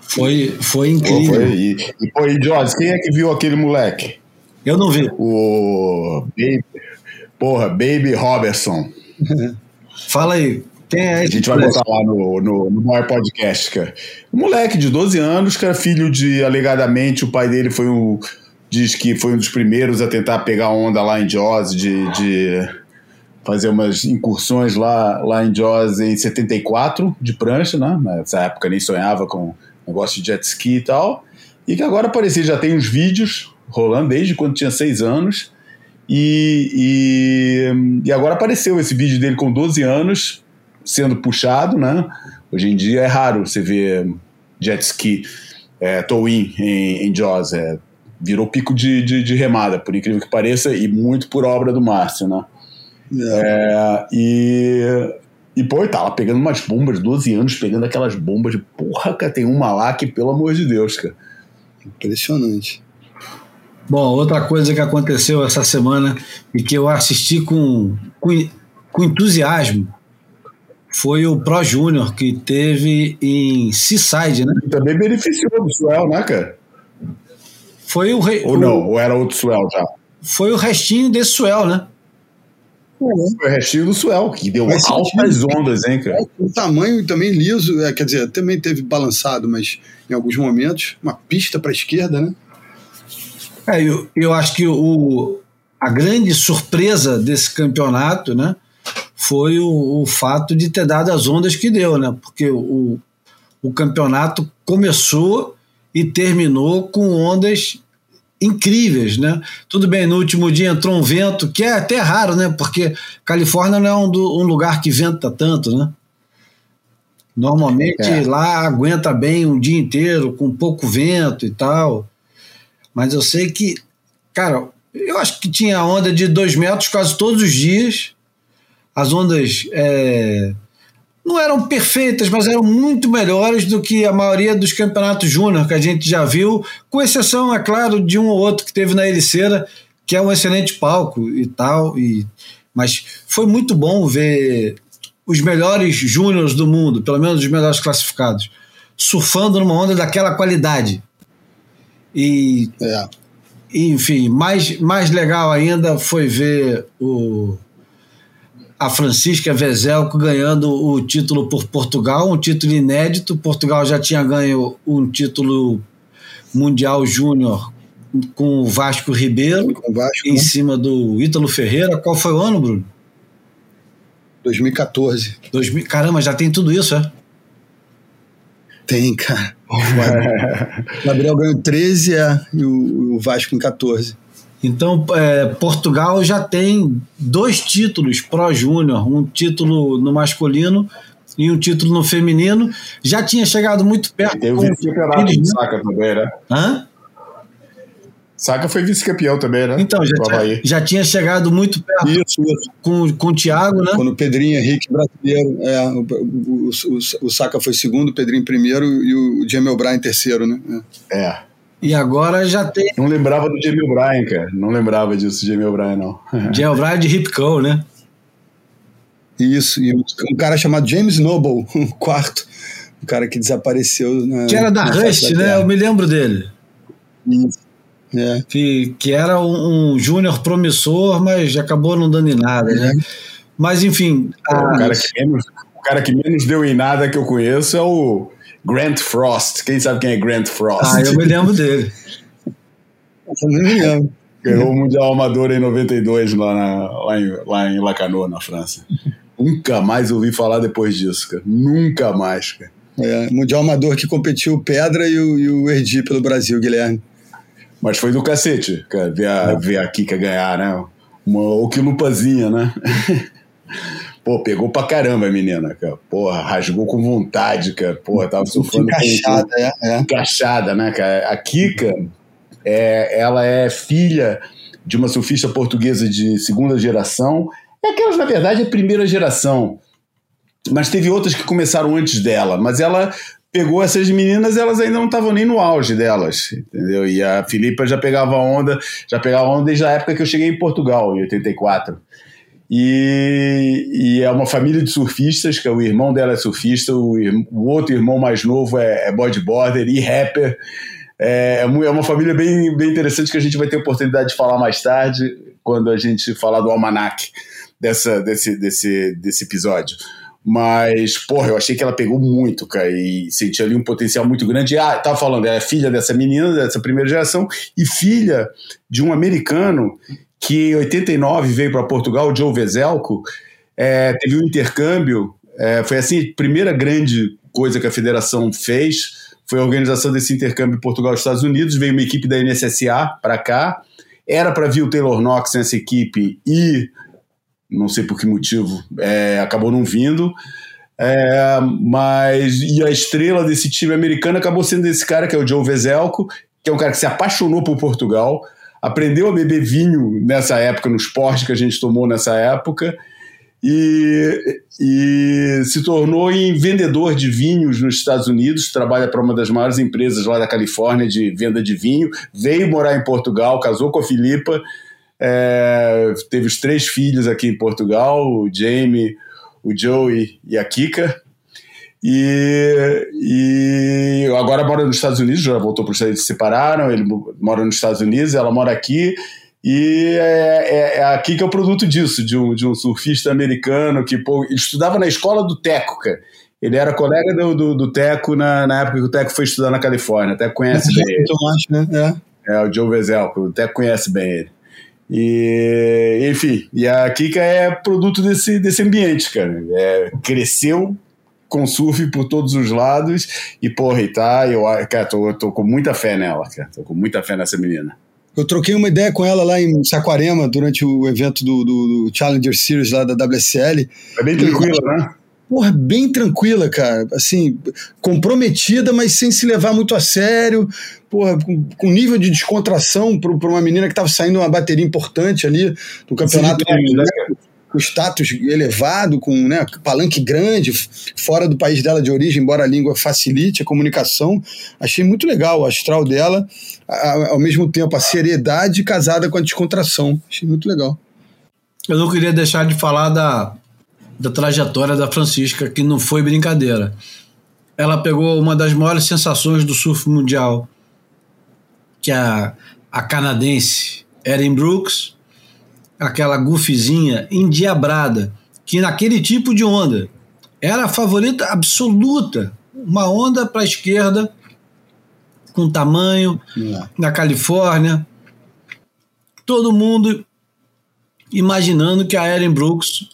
Foi, foi incrível. Foi, e, e, pô, e Jorge, quem é que viu aquele moleque? Eu não vi. O Baby, porra, Baby Robertson. *laughs* Fala aí, quem é? A gente vai botar lá no, no, no maior podcast, cara. Um moleque de 12 anos, cara, filho de, alegadamente, o pai dele foi um. Diz que foi um dos primeiros a tentar pegar onda lá em Jaws de, de fazer umas incursões lá, lá em Jaws em 74, de prancha, né? Nessa época nem sonhava com negócio de jet ski e tal. E que agora aparecia, já tem uns vídeos rolando desde quando tinha seis anos. E, e, e, agora apareceu esse vídeo dele com 12 anos sendo puxado, né? Hoje em dia é raro você ver jet ski, é, tow-in em, em Jaws. É, virou pico de, de, de remada, por incrível que pareça, e muito por obra do Márcio, né? É, e, e, pô, ele tava pegando umas bombas, 12 anos, pegando aquelas bombas de porra, cara, tem uma lá que, pelo amor de Deus, cara. Impressionante. Bom, outra coisa que aconteceu essa semana e que eu assisti com, com, com entusiasmo foi o Pro Júnior que teve em Seaside, né? Também beneficiou do Suel, né, cara? Foi o re... Ou não, ou era outro Suel já? Foi o restinho desse Suel, né? Foi o restinho do Suel, que deu mas altas ondas, hein, cara? O tamanho também liso, é, quer dizer, também teve balançado, mas em alguns momentos, uma pista para a esquerda, né? É, eu, eu acho que o, a grande surpresa desse campeonato, né, foi o, o fato de ter dado as ondas que deu, né? Porque o, o campeonato começou e terminou com ondas incríveis, né? Tudo bem, no último dia entrou um vento, que é até raro, né? Porque Califórnia não é um, um lugar que venta tanto, né? Normalmente é. lá aguenta bem um dia inteiro, com pouco vento e tal. Mas eu sei que, cara, eu acho que tinha onda de dois metros quase todos os dias. As ondas é, não eram perfeitas, mas eram muito melhores do que a maioria dos campeonatos júnior que a gente já viu, com exceção, é claro, de um ou outro que teve na Ericeira, que é um excelente palco e tal. E, mas foi muito bom ver os melhores júniores do mundo, pelo menos os melhores classificados, surfando numa onda daquela qualidade. E, é. enfim, mais, mais legal ainda foi ver o, a Francisca Vezelco ganhando o título por Portugal, um título inédito. Portugal já tinha ganho um título mundial júnior com o Vasco Ribeiro, com o Vasco, em né? cima do Ítalo Ferreira. Qual foi o ano, Bruno? 2014. 2000, caramba, já tem tudo isso, é? Tem, cara. O Gabriel ganhou 13 é, e o Vasco em 14. Então, é, Portugal já tem dois títulos pró júnior, um título no masculino e um título no feminino. Já tinha chegado muito perto. Tem o vice-campeonato do Saca também, né? Hã? Saca foi vice-campeão também, né? Então, já tinha, já tinha, chegado muito perto isso, isso. Com, com o Thiago, né? Quando o Pedrinho Henrique brasileiro, é, o, o, o, o Saca foi segundo, o Pedrinho primeiro e o Jamel Bryan terceiro, né? É. é. E agora já tem. Não lembrava do Jamel Bryan, cara. Não lembrava disso, Jamel Bryan, não. *laughs* Jamel Bryan de Hip Cow, né? Isso, e um cara chamado James Noble, *laughs* o quarto, o cara que desapareceu. Na, que era da Rust, da né? Eu me lembro dele. Isso. É. Que, que era um, um júnior promissor, mas acabou não dando em nada, né? É. Mas enfim. O, cara que menos, o cara que menos deu em nada que eu conheço é o Grant Frost. Quem sabe quem é Grant Frost? Ah, eu me lembro dele. *laughs* eu me lembro. Ganhou o Mundial Amador em 92 lá, na, lá, em, lá em Lacanau, na França. Nunca mais ouvi falar depois disso, cara. Nunca mais, cara. É, mundial Amador que competiu o Pedra e o, e o Erdi pelo Brasil, Guilherme. Mas foi do cacete, cara, ver a, é. ver a Kika ganhar, né? Uma oquilupazinha, né? *laughs* Pô, pegou pra caramba a menina, cara. Porra, rasgou com vontade, cara. Porra, tava sofrendo. Encaixada, com... é, é. Encaixada, né, cara? A Kika, é, ela é filha de uma surfista portuguesa de segunda geração. É aquelas, na verdade, é primeira geração. Mas teve outras que começaram antes dela. Mas ela pegou essas meninas, elas ainda não estavam nem no auge delas, entendeu? E a Filipa já pegava onda, já pegava onda desde a época que eu cheguei em Portugal, em 84. E, e é uma família de surfistas, que é o irmão dela é surfista, o, o outro irmão mais novo é, é bodyboarder e rapper. É, é, é uma família bem, bem interessante que a gente vai ter oportunidade de falar mais tarde, quando a gente falar do almanac dessa, desse, desse, desse episódio. Mas, porra, eu achei que ela pegou muito, cara, e senti ali um potencial muito grande. Ah, tava falando, ela é filha dessa menina, dessa primeira geração, e filha de um americano que em 89 veio para Portugal, o Joe Vezelco, é, teve um intercâmbio, é, foi assim, a primeira grande coisa que a federação fez, foi a organização desse intercâmbio Portugal e Estados Unidos, veio uma equipe da NSSA para cá, era para vir o Taylor Knox nessa equipe e não sei por que motivo, é, acabou não vindo. É, mas e a estrela desse time americano acabou sendo esse cara que é o Joe Vezelco, que é um cara que se apaixonou por Portugal, aprendeu a beber vinho nessa época, no esporte que a gente tomou nessa época, e, e se tornou em vendedor de vinhos nos Estados Unidos, trabalha para uma das maiores empresas lá da Califórnia de venda de vinho, veio morar em Portugal, casou com a Filipa, é, teve os três filhos aqui em Portugal, o Jamie, o Joey e a Kika. E, e agora mora nos Estados Unidos, já voltou para os Estados Unidos, se separaram, ele mora nos Estados Unidos, ela mora aqui. E é, é, é, aqui que é o produto disso, de um, de um surfista americano que pô, estudava na escola do Teco, cara. Ele era colega do, do, do Teco na, na época que o Teco foi estudar na Califórnia. Até conhece bem ele. né? É. é, o Joe Vezelko, o Teco conhece bem ele. E, enfim, e a Kika é produto desse, desse ambiente, cara. É, cresceu com surf por todos os lados e, porra, e tá, eu cara, tô, tô com muita fé nela, cara. Tô com muita fé nessa menina. Eu troquei uma ideia com ela lá em Saquarema durante o evento do, do, do Challenger Series lá da WSL. É bem tranquila, né? Porra, bem tranquila, cara. Assim, comprometida, mas sem se levar muito a sério. Porra, com, com nível de descontração para uma menina que estava saindo uma bateria importante ali do campeonato. Sim, né? Com status elevado, com né, palanque grande, fora do país dela de origem, embora a língua facilite a comunicação. Achei muito legal o astral dela, a, ao mesmo tempo a seriedade casada com a descontração. Achei muito legal. Eu não queria deixar de falar da, da trajetória da Francisca, que não foi brincadeira. Ela pegou uma das maiores sensações do surf mundial, que é a, a canadense Erin Brooks, aquela goofzinha endiabrada, que naquele tipo de onda era a favorita absoluta. Uma onda para a esquerda, com tamanho, é. na Califórnia. Todo mundo imaginando que a Erin Brooks,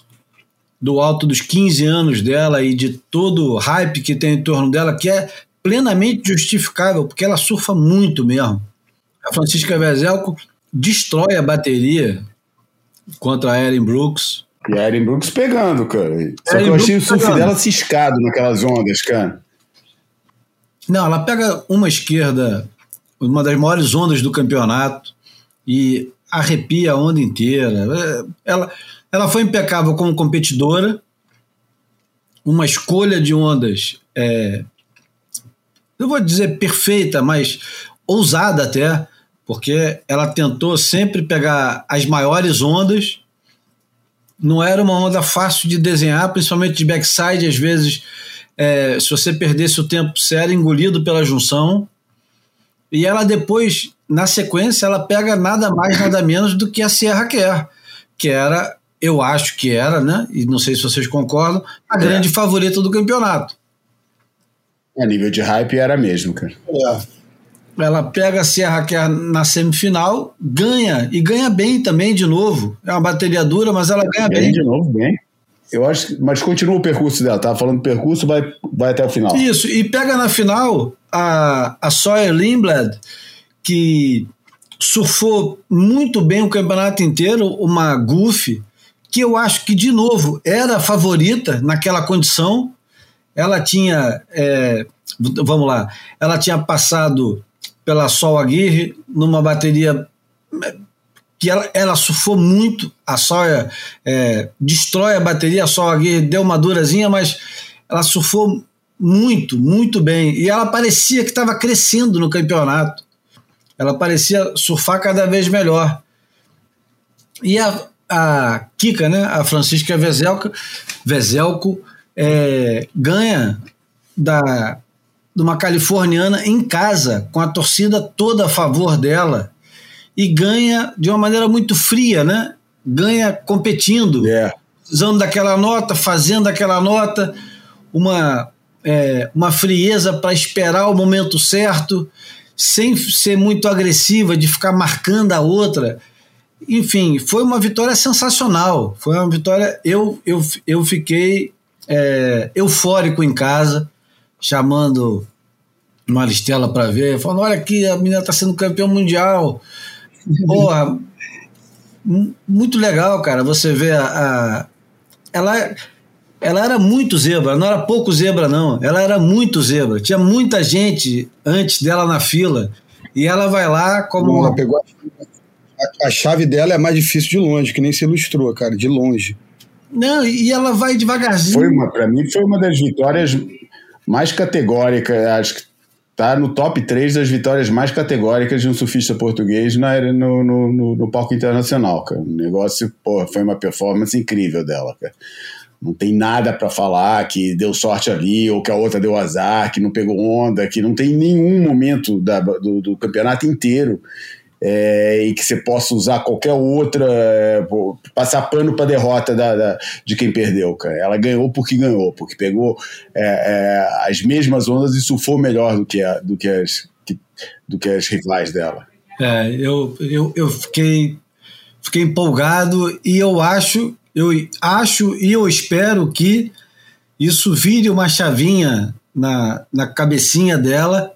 do alto dos 15 anos dela e de todo o hype que tem em torno dela, que é plenamente justificável, porque ela surfa muito mesmo. A Francisca Vezelco destrói a bateria contra a Erin Brooks. E a Erin Brooks pegando, cara. Só Erin que eu achei Brooks o surf pegando. dela ciscado naquelas ondas, cara. Não, ela pega uma esquerda, uma das maiores ondas do campeonato, e arrepia a onda inteira. Ela, ela foi impecável como competidora, uma escolha de ondas, é, eu vou dizer perfeita, mas ousada até porque ela tentou sempre pegar as maiores ondas. Não era uma onda fácil de desenhar, principalmente de backside. Às vezes, é, se você perdesse o tempo, você era engolido pela junção. E ela depois, na sequência, ela pega nada mais, nada menos do que a Sierra Kerr, que era, eu acho que era, né? E não sei se vocês concordam, a é. grande favorita do campeonato. A nível de hype era mesmo, cara. É ela pega a Sierra Kerr na semifinal, ganha, e ganha bem também de novo. É uma bateria dura, mas ela ganha bem. Bem de novo, bem. Eu acho que, mas continua o percurso dela, tá falando percurso, vai, vai até o final. Isso, e pega na final a, a Sawyer Lindblad, que surfou muito bem o campeonato inteiro, uma Goofy, que eu acho que, de novo, era a favorita naquela condição. Ela tinha, é, vamos lá, ela tinha passado pela Sol Aguirre numa bateria que ela, ela surfou muito, a Soia é, destrói a bateria, a Sol Aguirre deu uma durazinha, mas ela surfou muito, muito bem. E ela parecia que estava crescendo no campeonato. Ela parecia surfar cada vez melhor. E a, a Kika, né, a Francisca Vezelco, Vezelco é, ganha da de uma californiana em casa, com a torcida toda a favor dela, e ganha de uma maneira muito fria, né? Ganha competindo, yeah. usando daquela nota, fazendo aquela nota, uma, é, uma frieza para esperar o momento certo, sem ser muito agressiva, de ficar marcando a outra. Enfim, foi uma vitória sensacional. Foi uma vitória. Eu, eu, eu fiquei é, eufórico em casa chamando Maristela para ver, falando: olha aqui, a menina está sendo campeão mundial. *laughs* Porra, muito legal, cara. Você vê a, a, ela, ela era muito zebra, não era pouco zebra, não. Ela era muito zebra. Tinha muita gente antes dela na fila. E ela vai lá como. Ela pegou a, a, chave dela é mais difícil de longe, que nem se ilustrou, cara, de longe. Não, e ela vai devagarzinho. Foi uma, para mim, foi uma das vitórias mais categóricas, acho que tá no top 3 das vitórias mais categóricas de um surfista português na, no, no, no, no palco internacional, cara. O negócio, pô, foi uma performance incrível dela, cara. Não tem nada para falar que deu sorte ali, ou que a outra deu azar, que não pegou onda, que não tem nenhum momento da, do, do campeonato inteiro é, e que você possa usar qualquer outra, é, passar pano para derrota da, da, de quem perdeu, cara. Ela ganhou porque ganhou, porque pegou é, é as mesmas ondas e surfou melhor do que, a, do que, as, que, do que as rivais dela. É, eu, eu, eu fiquei, fiquei empolgado e eu acho, eu acho e eu espero que isso vire uma chavinha na, na cabecinha dela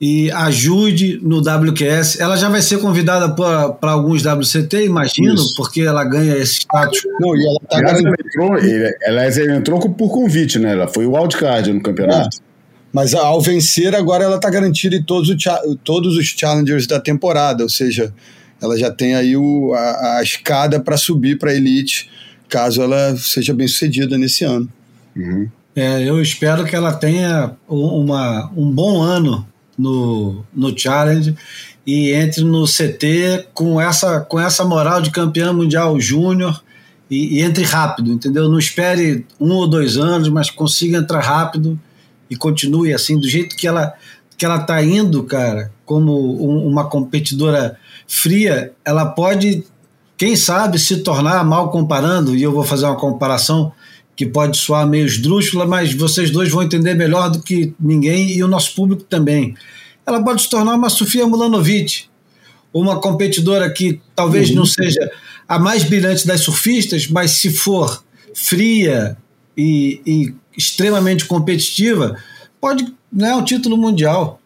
e ajude no WQS. Ela já vai ser convidada para alguns WCT, imagino, Isso. porque ela ganha esse status. Não, e ela, tá ela, entrou, ela entrou por convite, né? Ela foi o wildcard no campeonato. É. Mas ao vencer, agora ela está garantida em todos, o, todos os challengers da temporada, ou seja, ela já tem aí o, a, a escada para subir para a elite, caso ela seja bem sucedida nesse ano. Uhum. É, eu espero que ela tenha uma, um bom ano no, no Challenge e entre no CT com essa, com essa moral de campeão mundial júnior e, e, entre rápido, entendeu? Não espere um ou dois anos, mas consiga entrar rápido e continue assim, do jeito que ela que ela está indo, cara, como um, uma competidora fria, ela pode, quem sabe, se tornar mal comparando, e eu vou fazer uma comparação que pode soar meio esdrúxula, mas vocês dois vão entender melhor do que ninguém e o nosso público também. Ela pode se tornar uma Sofia Mulanovic, uma competidora que talvez uhum. não seja a mais brilhante das surfistas, mas se for fria e, e extremamente competitiva, pode ganhar um título mundial.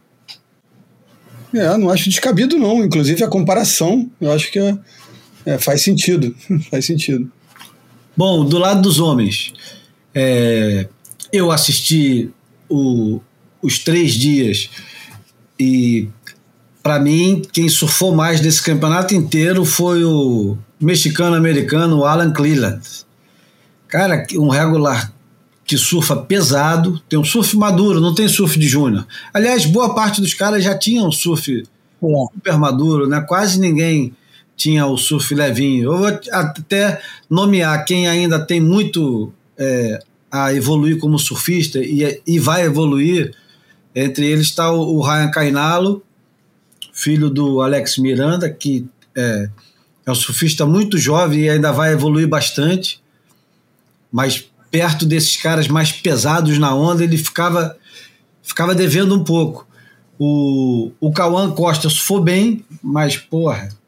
É, não acho descabido não. Inclusive a comparação, eu acho que é, é, faz sentido, *laughs* faz sentido. Bom, do lado dos homens, é, eu assisti o, os três dias e, para mim, quem surfou mais desse campeonato inteiro foi o mexicano-americano Alan Cleland. Cara, um regular que surfa pesado, tem um surf maduro, não tem surf de júnior. Aliás, boa parte dos caras já tinham surf é. super maduro, né? Quase ninguém tinha o surf levinho. Eu vou até nomear quem ainda tem muito é, a evoluir como surfista e, e vai evoluir. Entre eles está o, o Ryan Cainalo, filho do Alex Miranda, que é, é um surfista muito jovem e ainda vai evoluir bastante, mas perto desses caras mais pesados na onda, ele ficava, ficava devendo um pouco. O, o Cauã Costa surfou bem, mas, porra,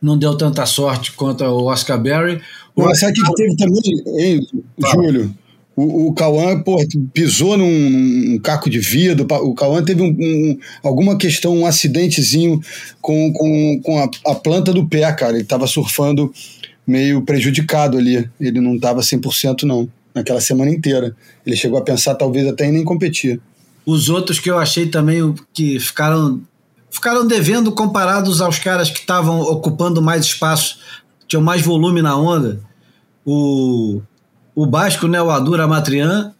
não deu tanta sorte quanto o Oscar Berry. O Mas sabe que teve também, hein, Júlio? O, o Cauã pô, pisou num, num, caco de vidro. O Cauã teve um, um, alguma questão, um acidentezinho com, com, com a, a planta do pé, cara. Ele estava surfando meio prejudicado ali. Ele não estava 100% não, naquela semana inteira. Ele chegou a pensar talvez até em nem competir. Os outros que eu achei também que ficaram ficaram devendo comparados aos caras que estavam ocupando mais espaço, tinham mais volume na onda. O, o Basco, né, o Adura Matrian,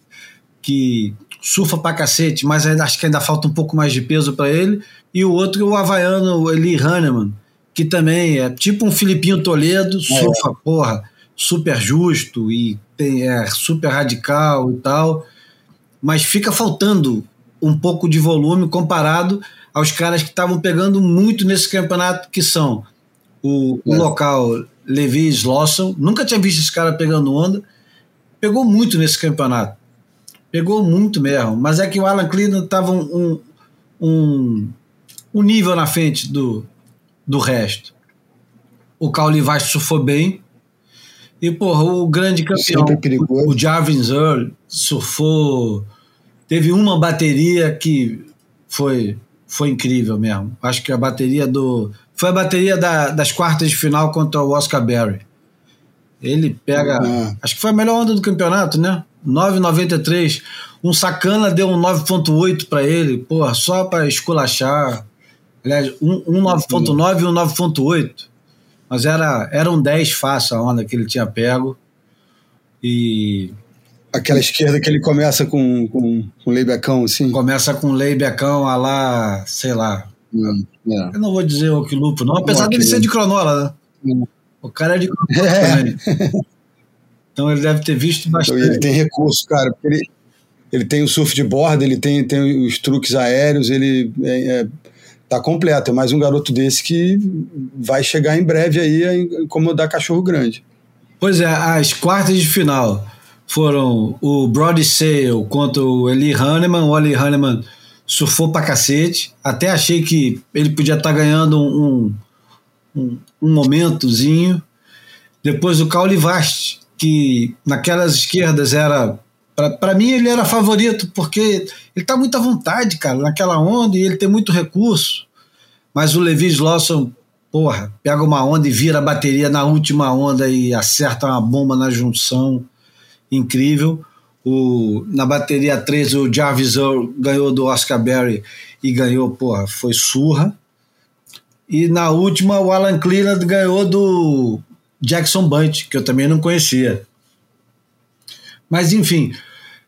que surfa pra cacete, mas ainda, acho que ainda falta um pouco mais de peso para ele. E o outro, o havaiano, o Eli Hanneman, que também é tipo um Filipinho Toledo, é. surfa, é. porra, super justo e tem, é super radical e tal, mas fica faltando um pouco de volume comparado aos caras que estavam pegando muito nesse campeonato, que são o, é. o local Levi Slosson, nunca tinha visto esse cara pegando onda, pegou muito nesse campeonato. Pegou muito mesmo. Mas é que o Alan Cleveland estava um, um, um, nível na frente do, do resto. O Cauli Vaz surfou bem. E, porra, o grande campeão, o, o Jarvin Earl, surfou. Teve uma bateria que foi foi incrível mesmo. Acho que a bateria do. Foi a bateria da, das quartas de final contra o Oscar Berry. Ele pega. Uhum. Acho que foi a melhor onda do campeonato, né? 9,93. Um sacana deu um 9,8 para ele, porra, só para esculachar. Aliás, um, um 9,9 e um 9,8. Mas era, era um 10 fácil a onda que ele tinha pego. E. Aquela esquerda que ele começa com, com, com Leibecão, assim? Começa com Leibecão, a lá, sei lá. Hum, é. Eu não vou dizer o que lupo, não, apesar dele ser de cronola, né? Hum. O cara é de cronola é. também. Então ele deve ter visto bastante. Ele tem recurso, cara. Ele, ele tem o surf de borda, ele tem, tem os truques aéreos, ele é, é, tá completo. É mais um garoto desse que vai chegar em breve aí a incomodar cachorro grande. Pois é, as quartas de final foram o Brody Sale contra o Eli Hanneman. O Eli Hanneman surfou pra cacete. Até achei que ele podia estar tá ganhando um, um, um momentozinho. Depois o Caule Vast que naquelas esquerdas era. Para mim, ele era favorito, porque ele está muito à vontade, cara, naquela onda e ele tem muito recurso. Mas o Levi Lawson, porra, pega uma onda e vira a bateria na última onda e acerta uma bomba na junção. Incrível. O, na bateria 3, o Jarvis Earl ganhou do Oscar Berry e ganhou, porra, foi surra. E na última, o Alan Cleland ganhou do Jackson Bunch, que eu também não conhecia. Mas, enfim,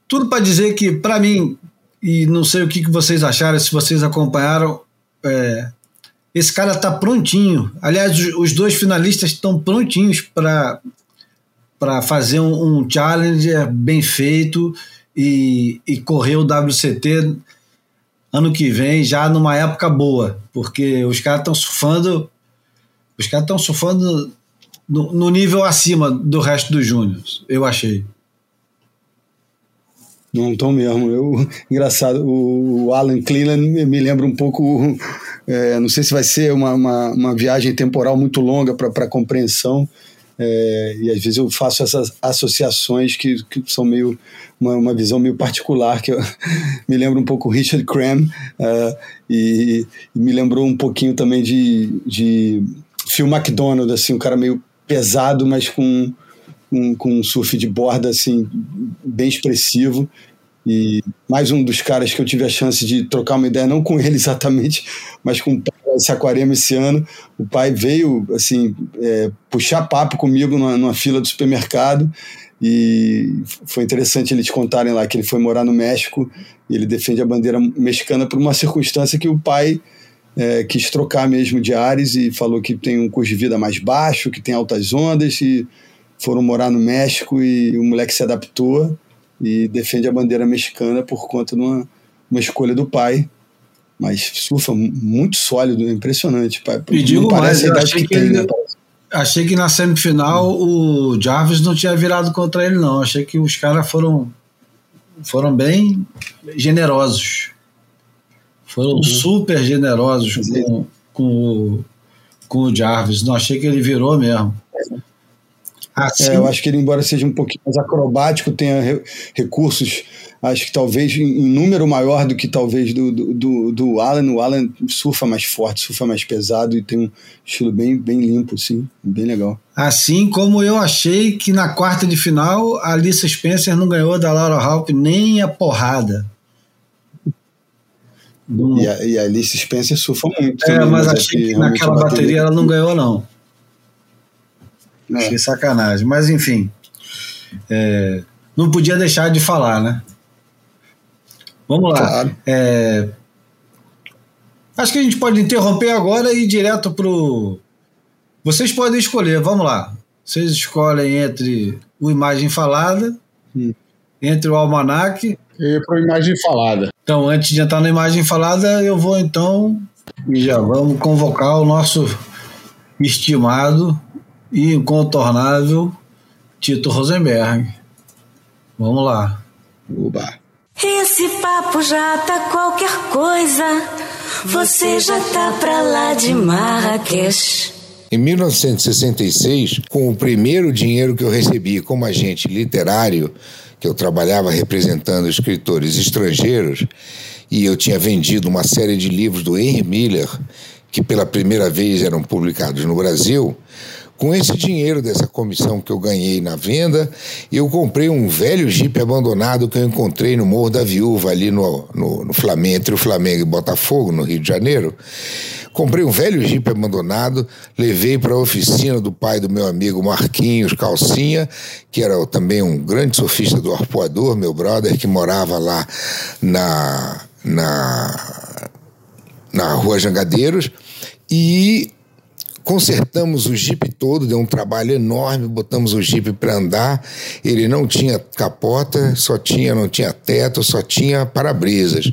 tudo para dizer que, para mim, e não sei o que, vocês acharam, se vocês acompanharam, é, esse cara está prontinho. Aliás, os dois finalistas estão prontinhos para para fazer um, um challenger bem feito e, e correr o WCT ano que vem, já numa época boa, porque os caras estão surfando, os caras estão surfando no, no nível acima do resto dos júniors, eu achei. Não estão mesmo. Eu, *laughs* engraçado, o Alan Cleland me lembra um pouco. É, não sei se vai ser uma, uma, uma viagem temporal muito longa para compreensão. É, e às vezes eu faço essas associações que, que são meio uma, uma visão meio particular que eu, *laughs* me lembra um pouco Richard Cram uh, e, e, me lembrou um pouquinho também de, de Phil McDonald assim um cara meio pesado, mas com, com, com um surf de borda assim, bem expressivo. E mais um dos caras que eu tive a chance de trocar uma ideia, não com ele *laughs* exatamente, mas com o Saquarema esse ano. O pai veio assim é, puxar papo comigo numa, numa, fila do supermercado. E foi interessante eles contarem lá que ele foi morar no México. E ele defende a bandeira mexicana por uma circunstância que o pai é, quis trocar mesmo de ares e falou que tem um custo de vida mais baixo, que tem altas ondas e foram morar no México e o moleque se adaptou e defende a bandeira mexicana por conta de uma, uma escolha do pai. Mas surfa muito sólido, impressionante. Pai. E digo mais, eu achei que, que ele, né? achei que na semifinal o Jarvis não tinha virado contra ele, não. Achei que os caras foram, foram bem generosos. Foram uhum. super generosos com, com, com o Jarvis. Não achei que ele virou mesmo. Assim, é, eu acho que ele, embora seja um pouquinho mais acrobático, tenha re, recursos, acho que talvez em número maior do que talvez do, do, do, do, Alan. O Alan surfa mais forte, surfa mais pesado e tem um estilo bem, bem limpo, sim, bem legal. Assim como eu achei que na quarta de final a Alissa Spencer não ganhou da Laura Halp nem a porrada. E, a, e a Alice Spencer surfa muito. É, também, mas, mas achei que, que naquela bateria, bateria ela não ganhou, não. É. Achei sacanagem. Mas enfim. É, não podia deixar de falar, né? Vamos lá. Claro. É, acho que a gente pode interromper agora e ir direto pro. Vocês podem escolher, vamos lá. Vocês escolhem entre o Imagem Falada, hum. entre o Almanac e para a imagem falada. Então, antes de entrar na imagem falada, eu vou então e já vamos convocar o nosso estimado e incontornável Tito Rosenberg. Vamos lá. Oba. Esse papo já tá qualquer coisa. Você já tá pra lá de Marrakech. Em 1966, com o primeiro dinheiro que eu recebi como agente literário, que eu trabalhava representando escritores estrangeiros, e eu tinha vendido uma série de livros do Henry Miller, que pela primeira vez eram publicados no Brasil. Com esse dinheiro dessa comissão que eu ganhei na venda, eu comprei um velho Jeep abandonado que eu encontrei no Morro da Viúva, ali no, no, no Flamengo, entre o Flamengo e Botafogo, no Rio de Janeiro. Comprei um velho Jeep abandonado, levei para a oficina do pai do meu amigo Marquinhos Calcinha, que era também um grande surfista do arpoador, meu brother, que morava lá na, na, na Rua Jangadeiros, e consertamos o Jeep todo, deu um trabalho enorme, botamos o Jeep para andar. Ele não tinha capota, só tinha, não tinha teto, só tinha para-brisas.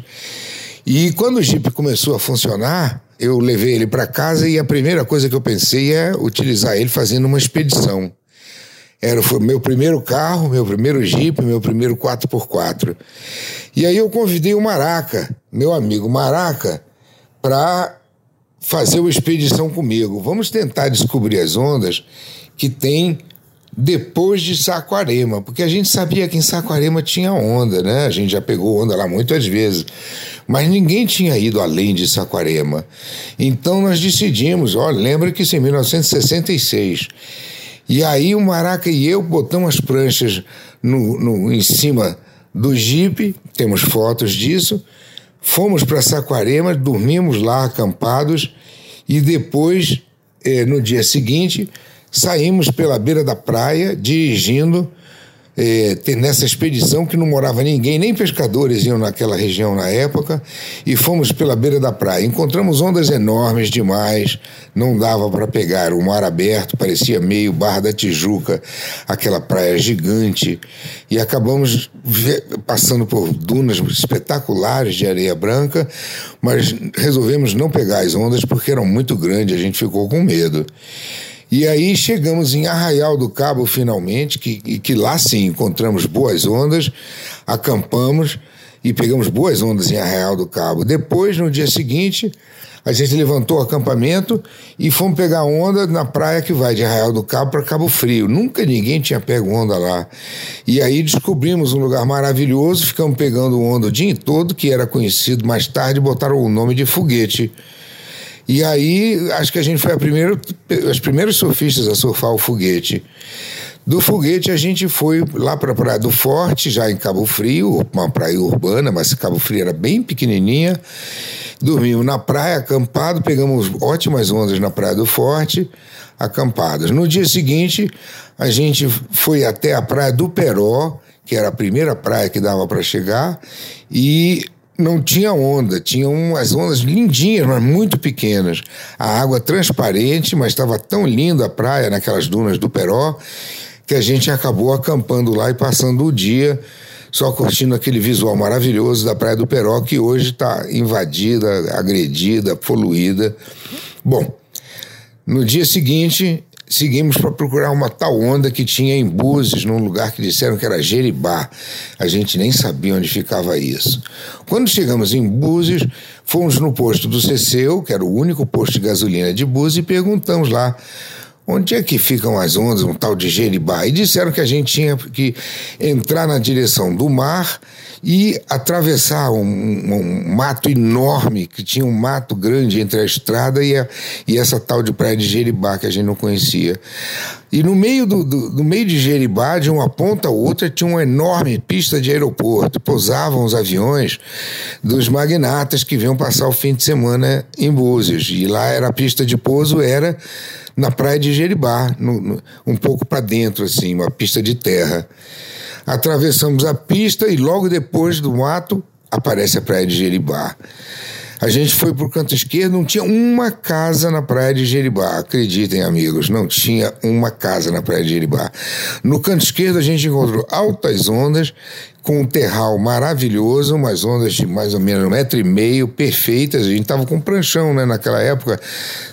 E quando o Jeep começou a funcionar, eu levei ele para casa e a primeira coisa que eu pensei é utilizar ele fazendo uma expedição. Era o meu primeiro carro, meu primeiro Jeep, meu primeiro 4x4. E aí eu convidei o Maraca, meu amigo Maraca, para fazer uma expedição comigo. Vamos tentar descobrir as ondas que tem depois de Saquarema, porque a gente sabia que em Saquarema tinha onda, né? A gente já pegou onda lá muitas vezes, mas ninguém tinha ido além de Saquarema. Então nós decidimos, olha, lembra que isso é em 1966. E aí o Maraca e eu botamos as pranchas no, no, em cima do jipe, temos fotos disso, fomos para Saquarema, dormimos lá acampados e depois, eh, no dia seguinte, saímos pela beira da praia, dirigindo é, nessa expedição que não morava ninguém, nem pescadores iam naquela região na época, e fomos pela beira da praia. Encontramos ondas enormes demais, não dava para pegar. O mar aberto parecia meio Barra da Tijuca, aquela praia gigante, e acabamos passando por dunas espetaculares de areia branca, mas resolvemos não pegar as ondas porque eram muito grandes, a gente ficou com medo. E aí chegamos em Arraial do Cabo finalmente, que, que lá sim encontramos boas ondas, acampamos e pegamos boas ondas em Arraial do Cabo. Depois, no dia seguinte, a gente levantou o acampamento e fomos pegar onda na praia que vai de Arraial do Cabo para Cabo Frio. Nunca ninguém tinha pego onda lá. E aí descobrimos um lugar maravilhoso, ficamos pegando onda o dia todo, que era conhecido mais tarde, botaram o nome de foguete. E aí, acho que a gente foi a as primeiras surfistas a surfar o foguete. Do foguete a gente foi lá para a Praia do Forte, já em Cabo Frio, uma praia urbana, mas Cabo Frio era bem pequenininha. Dormimos na praia, acampado, pegamos ótimas ondas na Praia do Forte, acampadas. No dia seguinte, a gente foi até a Praia do Peró, que era a primeira praia que dava para chegar, e não tinha onda, tinha umas ondas lindinhas, mas muito pequenas. A água transparente, mas estava tão linda a praia naquelas dunas do Peró, que a gente acabou acampando lá e passando o dia só curtindo aquele visual maravilhoso da Praia do Peró, que hoje está invadida, agredida, poluída. Bom, no dia seguinte, seguimos para procurar uma tal onda que tinha em Búzios, num lugar que disseram que era Jeribá. A gente nem sabia onde ficava isso. Quando chegamos em Búzios, fomos no posto do Ceceu, que era o único posto de gasolina de Búzios, e perguntamos lá onde é que ficam as ondas, um tal de Jeribá. E disseram que a gente tinha que entrar na direção do mar e atravessar um, um, mato enorme, que tinha um mato grande entre a estrada e, a, e essa tal de praia de Jeribá que a gente não conhecia. E no meio, do, do, no meio de Jeribá, de uma ponta a outra, tinha uma enorme pista de aeroporto. Pousavam os aviões dos magnatas que vinham passar o fim de semana em Búzios. E lá era a pista de pouso, era na praia de Jeribá, no, no, um pouco para dentro, assim, uma pista de terra. Atravessamos a pista e logo depois do mato aparece a praia de Jeribá. A gente foi para o canto esquerdo, não tinha uma casa na praia de Jeribá. Acreditem, amigos, não tinha uma casa na praia de Jeribá. No canto esquerdo, a gente encontrou altas ondas com um terral maravilhoso, umas ondas de mais ou menos um metro e meio, perfeitas. A gente estava com pranchão, né? Naquela época,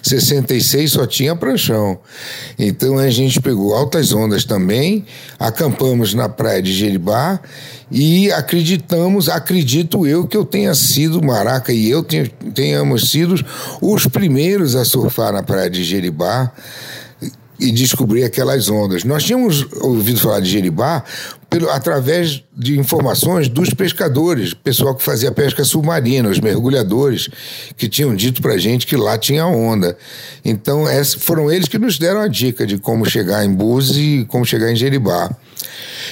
66 só tinha pranchão. Então a gente pegou altas ondas também, acampamos na praia de Jeribá e acreditamos, acredito eu, que eu tenha sido, Maraca e eu tenhamos sido os primeiros a surfar na praia de Jeribá e descobrir aquelas ondas. Nós tínhamos ouvido falar de Jeribá pelo, através de informações dos pescadores, pessoal que fazia pesca submarina, os mergulhadores, que tinham dito para gente que lá tinha onda. Então, foram eles que nos deram a dica de como chegar em Búzios e como chegar em Jeribá.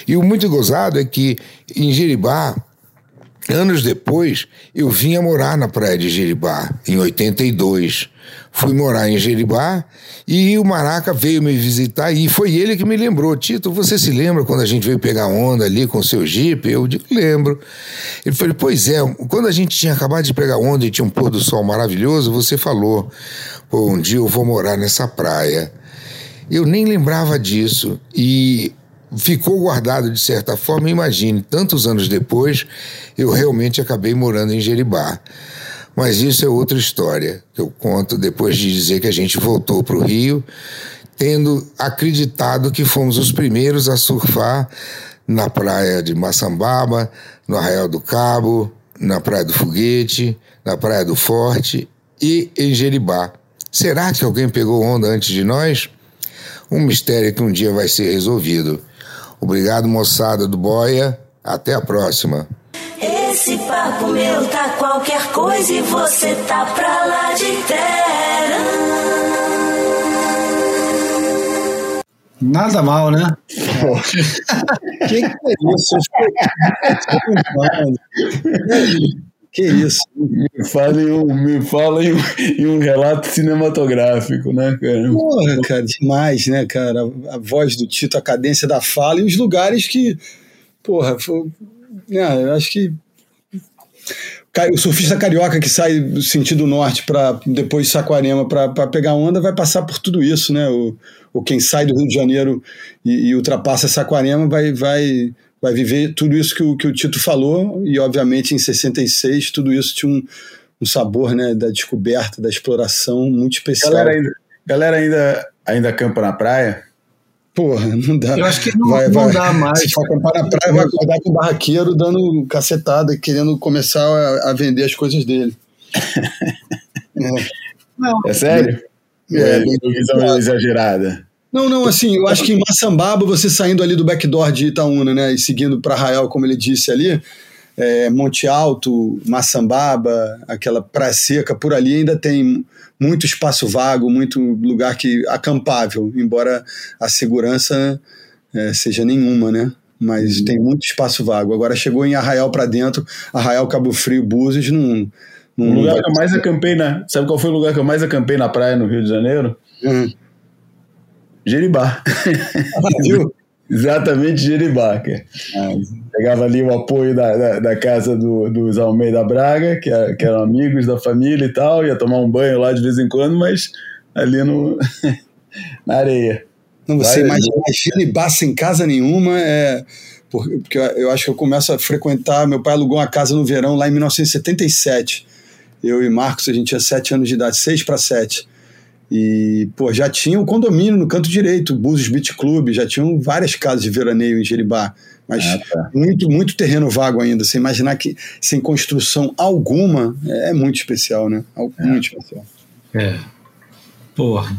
E o muito gozado é que em Jeribá Anos depois, eu vinha morar na praia de Jeribá, em 82. Fui morar em Jeribá e o Maraca veio me visitar e foi ele que me lembrou. Tito, você se lembra quando a gente veio pegar onda ali com o seu Jeep? Eu digo, lembro. Ele falou, pois é, quando a gente tinha acabado de pegar onda e tinha um pôr do sol maravilhoso, você falou, pô, um dia eu vou morar nessa praia. Eu nem lembrava disso e ficou guardado de certa forma. Imagine, tantos anos depois, eu realmente acabei morando em Jeribá. Mas isso é outra história que eu conto depois de dizer que a gente voltou para o Rio, tendo acreditado que fomos os primeiros a surfar na praia de Maçambaba, no Arraial do Cabo, na Praia do Foguete, na Praia do Forte e em Jeribá. Será que alguém pegou onda antes de nós? Um mistério que um dia vai ser resolvido. Obrigado, moçada do Boia. Até a próxima. Esse papo meu tá qualquer coisa e você tá pra lá de terra. Nada mal, né? que que é isso? que isso? Me fala em um, me fala em um, em um relato cinematográfico, né, cara? Porra, cara, demais, né, cara? A, a voz do Tito, a cadência da fala e os lugares que, porra, foi, né, eu acho que o surfista carioca que sai do sentido norte para depois Saquarema para pegar onda vai passar por tudo isso, né? O, o quem sai do Rio de Janeiro e, e ultrapassa Saquarema vai, vai, vai viver tudo isso que o, que o Tito falou e obviamente em 66 tudo isso tinha um, um sabor né, da descoberta, da exploração muito especial. Galera ainda, galera ainda, ainda campa na praia? Porra, não dá. Eu acho que não, vai, não vai, dá mais. Se for acampar na praia, vai acordar com o barraqueiro dando cacetada, querendo começar a, a vender as coisas dele. *laughs* é. Não. é sério? É, é visão exagerada. Não, não, assim, eu acho que em Maçambaba, você saindo ali do backdoor de Itaúna, né, e seguindo para Arraial, como ele disse ali, é, Monte Alto, Maçambaba, aquela praia seca, por ali ainda tem muito espaço vago, muito lugar que acampável, embora a segurança é, seja nenhuma, né? Mas uhum. tem muito espaço vago. Agora chegou em Arraial para dentro, Arraial, Cabo Frio, Búzios, não. não o lugar que eu mais acampei na. Sabe qual foi o lugar que eu mais acampei na praia no Rio de Janeiro? Uhum. Jeribá. Ah, viu? *laughs* Exatamente Jeribá, cara. Ah, pegava ali o apoio da, da, da casa do, dos Almeida Braga, que, é, que eram amigos da família e tal, ia tomar um banho lá de vez em quando, mas ali no, *laughs* na areia. Não, você imagina Jeribá sem casa nenhuma, é, porque eu acho que eu começo a frequentar, meu pai alugou uma casa no verão lá em 1977, eu e Marcos, a gente tinha sete anos de idade, seis para sete, e, pô, já tinha o condomínio no canto direito, o Búzios Beach Club, já tinham várias casas de veraneio em Jeribá. Mas ah, tá. muito, muito terreno vago ainda. Você imaginar que sem construção alguma é, é muito especial, né? É. Muito especial. É. Porra.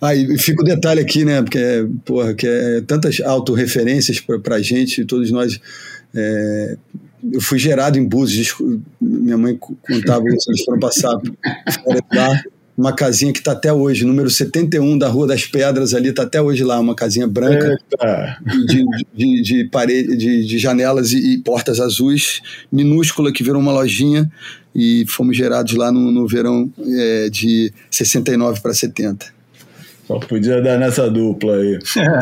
Ah, e fica o detalhe aqui, né? Porque, porra, que é tantas autorreferências pra, pra gente, todos nós. É, eu fui gerado em Búzios, minha mãe contava isso, eles foram passar lá uma casinha que está até hoje, número 71 da Rua das Pedras, ali está até hoje lá, uma casinha branca de, de, de, parede, de, de janelas e, e, portas azuis, minúscula, que virou uma lojinha e fomos gerados lá no, no verão é, de 69 para 70. Só podia dar nessa dupla aí.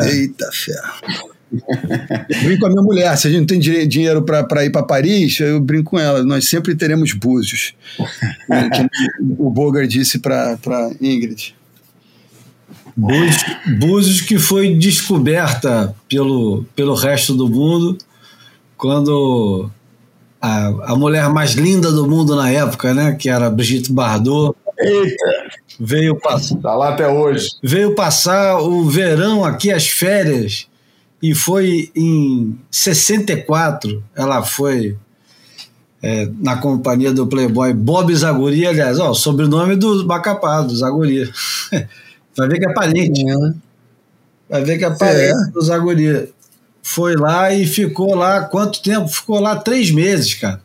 Eita ferro. Brinco com a minha mulher, se a gente não tem dinheiro para ir para Paris, eu brinco com ela, nós sempre teremos búzios. o Bogart disse para Ingrid. Búzios, que foi descoberta pelo, pelo resto do mundo quando a, a mulher mais linda do mundo na época, né, que era Brigitte Bardot, Eita. veio passar. Tá lá até hoje. Veio passar o verão aqui, as férias, e foi em 64, ela foi é, na companhia do playboy Bob Zaguri, aliás, ó, o sobrenome do Macapá, do Zaguri. *laughs* Vai ver que é parente. É. Vai ver que é parente é. do Zaguri. Foi lá e ficou lá, quanto tempo? Ficou lá três meses, cara.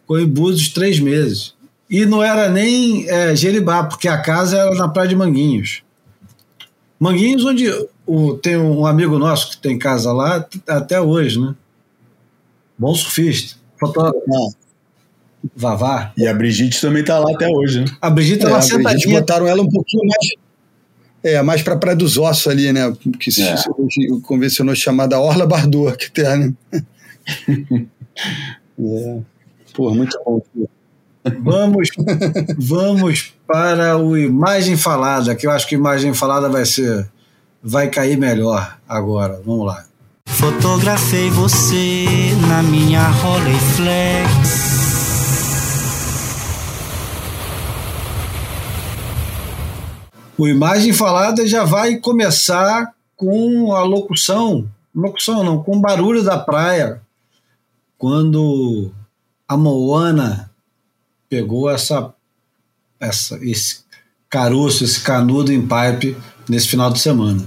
Ficou em Búzios três meses. E não era nem é, Jeribá, porque a casa era na Praia de Manguinhos. Manguinhos, onde o, tem um amigo nosso que tem casa lá até hoje, né? Bom surfista. fotógrafa. Vavá. E a Brigitte também tá lá até hoje, né? A Brigitte É, ela a Brigitte sentadinha. botaram ela um pouquinho mais. É, mais pra Praia dos Ossos ali, né? Que se, É. convencionou chamada Orla Bardot, que tem, né? *laughs* é. Pô, muito bom. Vamos, vamos para o Imagem Falada, que eu acho que Imagem Falada vai ser. Vai cair melhor agora. Vamos lá. Fotografei você na minha Rolleiflex. O Imagem Falada já vai começar com a locução, locução não, com o barulho da praia, quando a Moana pegou essa, essa, esse caroço, esse canudo em pipe nesse final de semana.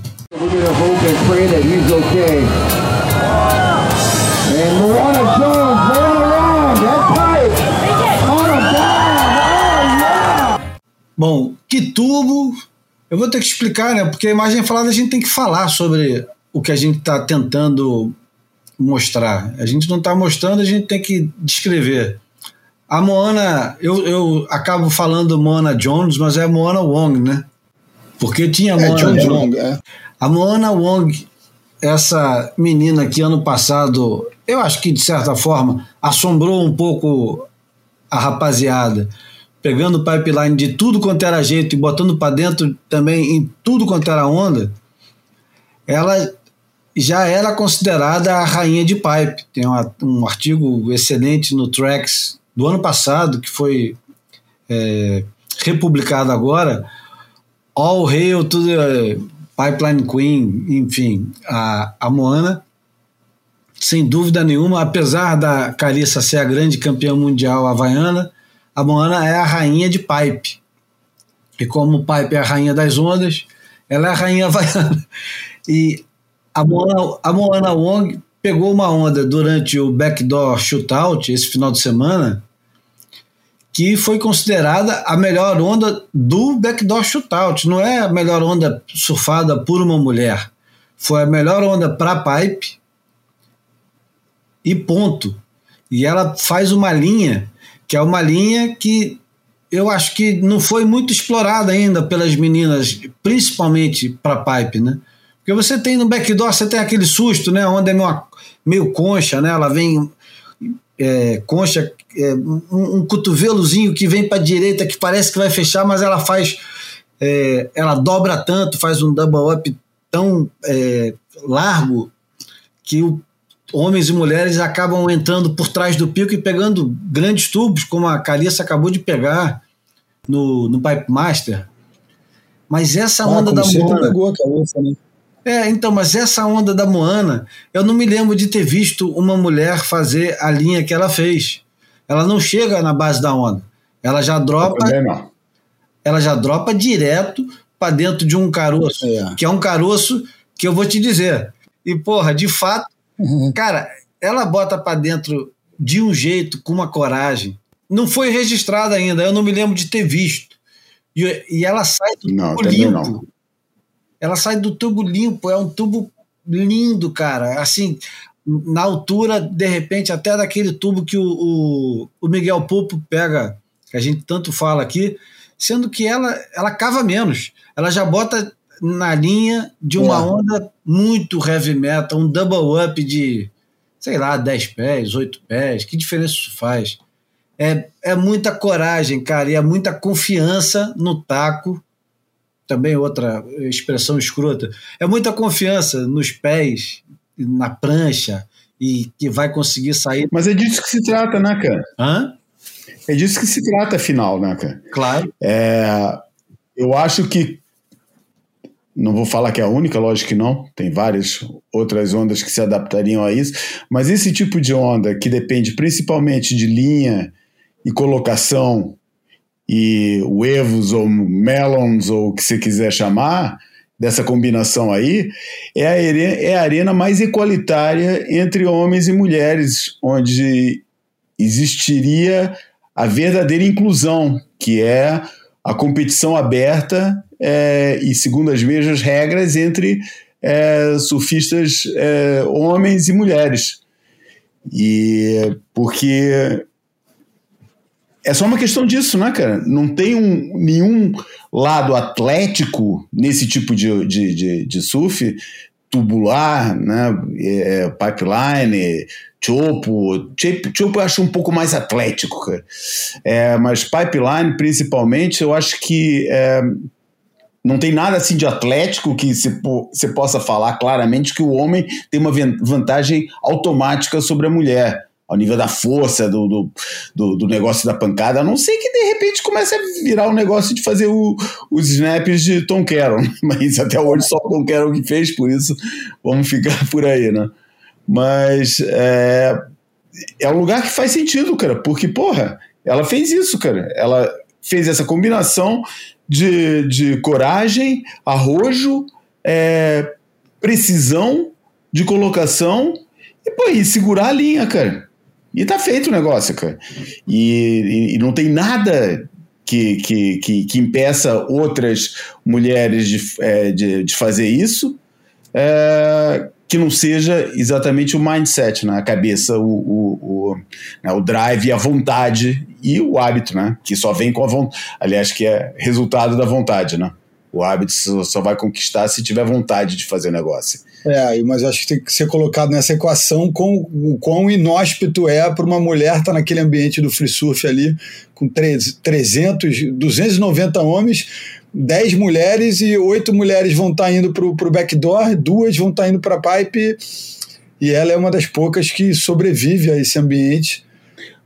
Bom, que tubo. Eu vou ter que explicar, né? Porque a imagem falada a gente tem que falar sobre o que a gente está tentando mostrar. A gente não está mostrando, a gente tem que descrever. A Moana, eu, eu acabo falando Moana Jones, mas é Moana Wong, né? Porque tinha É, Moana Jones. Long, é. A Moana Wong, essa menina que ano passado, eu acho que de certa forma assombrou um pouco a rapaziada, pegando o pipeline de tudo quanto era jeito e botando para dentro também em tudo quanto era onda, ela já era considerada a rainha de pipe. Tem uma- um artigo excelente no Tracks do ano passado, que foi é, republicado agora, All Hail to the Pipeline Queen, enfim, a, a Moana, sem dúvida nenhuma, apesar da Carissa ser a grande campeã mundial havaiana, a Moana é a rainha de pipe. E como o pipe é a rainha das ondas, ela é a rainha *laughs* havaiana. E a Moana, a Moana Wong pegou uma onda durante o backdoor shootout esse final de semana, que foi considerada a melhor onda do backdoor shootout. Não é a melhor onda surfada por uma mulher. Foi a melhor onda para pipe e ponto. E ela faz uma linha, que é uma linha que eu acho que não foi muito explorada ainda pelas meninas, principalmente para pipe, né? Porque você tem no backdoor, você tem aquele susto, né? A onda é meio, meio concha, né? Ela vem é, concha, é, um, um cotovelozinho que vem para a direita que parece que vai fechar, mas ela faz, é, ela dobra tanto, faz um double up tão é, largo que o, homens e mulheres acabam entrando por trás do pico e pegando grandes tubos, como a Carissa acabou de pegar no, no Pipe Master. Mas essa Ah, onda como da sempre Moana. pegou a né? É, então, mas essa onda da Moana, eu não me lembro de ter visto uma mulher fazer a linha que ela fez. Ela não chega na base da onda. Ela já dropa, não. ela já dropa direto para dentro de um caroço, É. que é um caroço que eu vou te dizer. E porra, de fato, cara, ela bota para dentro de um jeito, com uma coragem. Não foi registrada ainda, eu não me lembro de ter visto. E, e ela sai do não. Ela sai do tubo limpo, é um tubo lindo, cara. Assim, na altura, de repente, até daquele tubo que o, o, o Miguel Pupo pega, que a gente tanto fala aqui, sendo que ela, ela cava menos. Ela já bota na linha de uma É. onda muito heavy metal, um double up de, sei lá, 10 pés, 8 pés. Que diferença isso faz? É, é muita coragem, cara, e é muita confiança no taco também outra expressão escrota, é muita confiança nos pés, na prancha, e que vai conseguir sair. Mas é disso que se trata, né, cara? Hã? É disso que se trata, afinal, né, cara? Claro. É, eu acho que. Não vou falar que é a única, lógico que não. Tem várias outras ondas que se adaptariam a isso. Mas esse tipo de onda, que depende principalmente de linha e colocação, e waves ou melons, ou o que você quiser chamar, dessa combinação aí, é a, é a arena mais equalitária entre homens e mulheres, onde existiria a verdadeira inclusão, que é a competição aberta é, e segundo as mesmas regras entre é, surfistas é, homens e mulheres. E porque é só uma questão disso, né, cara? Não tem um, nenhum lado atlético nesse tipo de, de, de, de surf, tubular, né, é, pipeline, chopo. Chopo eu acho um pouco mais atlético, cara. É, mas pipeline, principalmente, eu acho que é, não tem nada assim de atlético que você possa falar claramente que o homem tem uma vantagem automática sobre a mulher ao nível da força, do, do, do, do, negócio da pancada, a não ser que de repente comece a virar um negócio de fazer o, os snaps de Tom Carroll, *laughs* mas até hoje só o Tom Carroll que fez, por isso vamos ficar por aí, né? Mas é, é um lugar que faz sentido, cara, porque, porra, ela fez isso, cara, ela fez essa combinação de, de coragem, arrojo, é, precisão de colocação e, pô, e segurar a linha, cara. E tá feito o negócio, cara. E, e, e não tem nada que, que, que, que, impeça outras mulheres de, é, de, de, fazer isso é, que não seja exatamente o mindset, né? a cabeça, o, o, o, né? o drive, a vontade e o hábito, né? que só vem com a vontade. Aliás, que é resultado da vontade. Né? O hábito só vai conquistar se tiver vontade de fazer negócio. É, mas acho que tem que ser colocado nessa equação com o quão inóspito é para uma mulher estar tá naquele ambiente do free surf ali, com 300, 290 homens, 10 mulheres e 8 mulheres vão estar tá indo para o backdoor, duas vão estar tá indo para a pipe, e ela é uma das poucas que sobrevive a esse ambiente.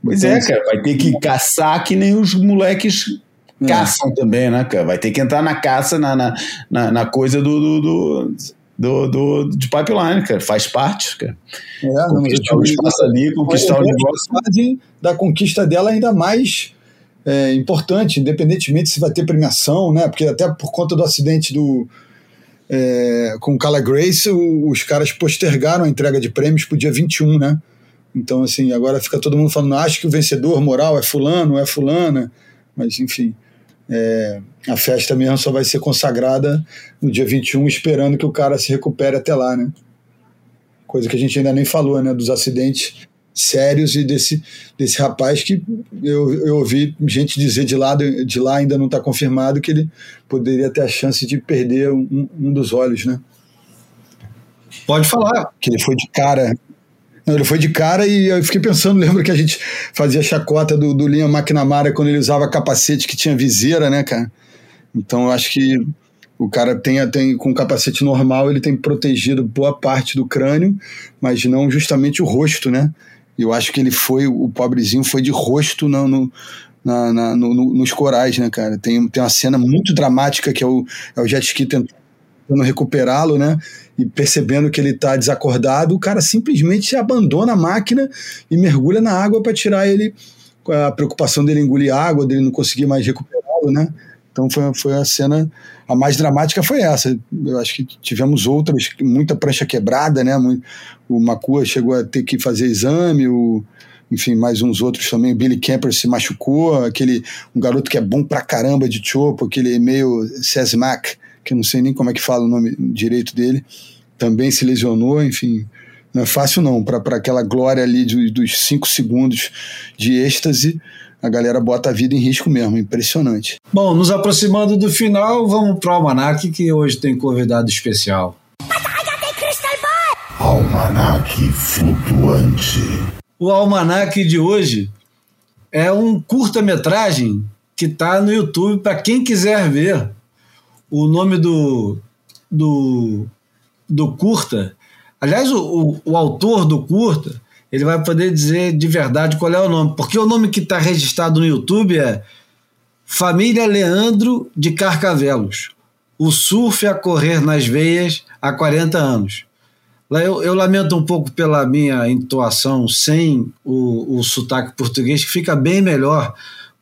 Pois então, é, cara, vai ter que caçar que nem os moleques é. caçam também, né, cara? Vai ter que entrar na caça, na, na, na, na coisa do, do, do, do, do, de pipeline, cara. Faz parte, cara. É, conquistar o espaço ali, conquistar o negócio. Da conquista dela ainda mais é, importante, independentemente se vai ter premiação, né? Porque até por conta do acidente do. É, com o Cala Grace, o, os caras postergaram a entrega de prêmios para o dia 21, né? Então, assim, agora fica todo mundo falando, acho que o vencedor moral é fulano, é fulana, mas enfim. É, a festa mesmo só vai ser consagrada no dia 21, esperando que o cara se recupere até lá, né? Coisa que a gente ainda nem falou, né? Dos acidentes sérios e desse, desse rapaz que eu, eu ouvi gente dizer de lá, de lá ainda não está confirmado que ele poderia ter a chance de perder um, um dos olhos, né? Pode falar. Que ele foi de cara não, ele foi de cara e eu fiquei pensando, *laughs* lembra que a gente fazia chacota do, do Liam McNamara quando ele usava capacete que tinha viseira, né, cara? Então eu acho que o cara tem, tem com capacete normal, ele tem protegido boa parte do crânio, mas não justamente o rosto, né? Eu acho que ele foi, o pobrezinho foi de rosto no, no, na, na, no, nos corais, né, cara? Tem, tem uma cena muito dramática que é o, é o jet ski tentando recuperá-lo, né? E percebendo que ele está desacordado, o cara simplesmente abandona a máquina e mergulha na água para tirar ele. A preocupação dele engolir água, dele não conseguir mais recuperá-lo, né? Então foi, foi a cena, a mais dramática foi essa. Eu acho que tivemos outras, muita prancha quebrada, né? O Macua chegou a ter que fazer exame, o, enfim, mais uns outros também. O Billy Camper se machucou, aquele um garoto que é bom pra caramba de chopo, aquele meio Sesmac, que eu não sei nem como é que fala o nome direito dele, também se lesionou, enfim. Não é fácil não, para aquela glória ali de, dos cinco segundos de êxtase, a galera bota a vida em risco mesmo, impressionante. Bom, nos aproximando do final, vamos para o Almanac, que hoje tem convidado especial. Almanac flutuante. O Almanac de hoje é um curta-metragem que está no YouTube para quem quiser ver o nome do, do, do curta. Aliás, o, o, o, autor do curta ele vai poder dizer de verdade qual é o nome, porque o nome que está registrado no YouTube é Família Leandro de Carcavelos. O surf a correr nas veias há 40 anos. Eu, eu lamento um pouco pela minha entoação sem o, o sotaque português, que fica bem melhor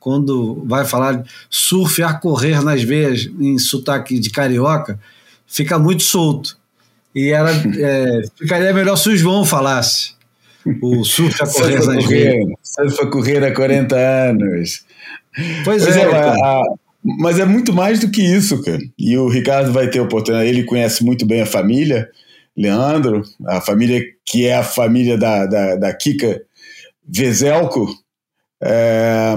quando vai falar surf a correr nas veias em sotaque de carioca, fica muito solto. E era, *laughs* é, ficaria melhor se o João falasse. O surf a correr surf nas veias. Surf a correr há 40 anos. Pois, pois é. é a, mas é muito mais do que isso, cara. E o Ricardo vai ter oportunidade. Ele conhece muito bem a família. Leandro, a família que é a família da, da, da Kika Vezelco, é,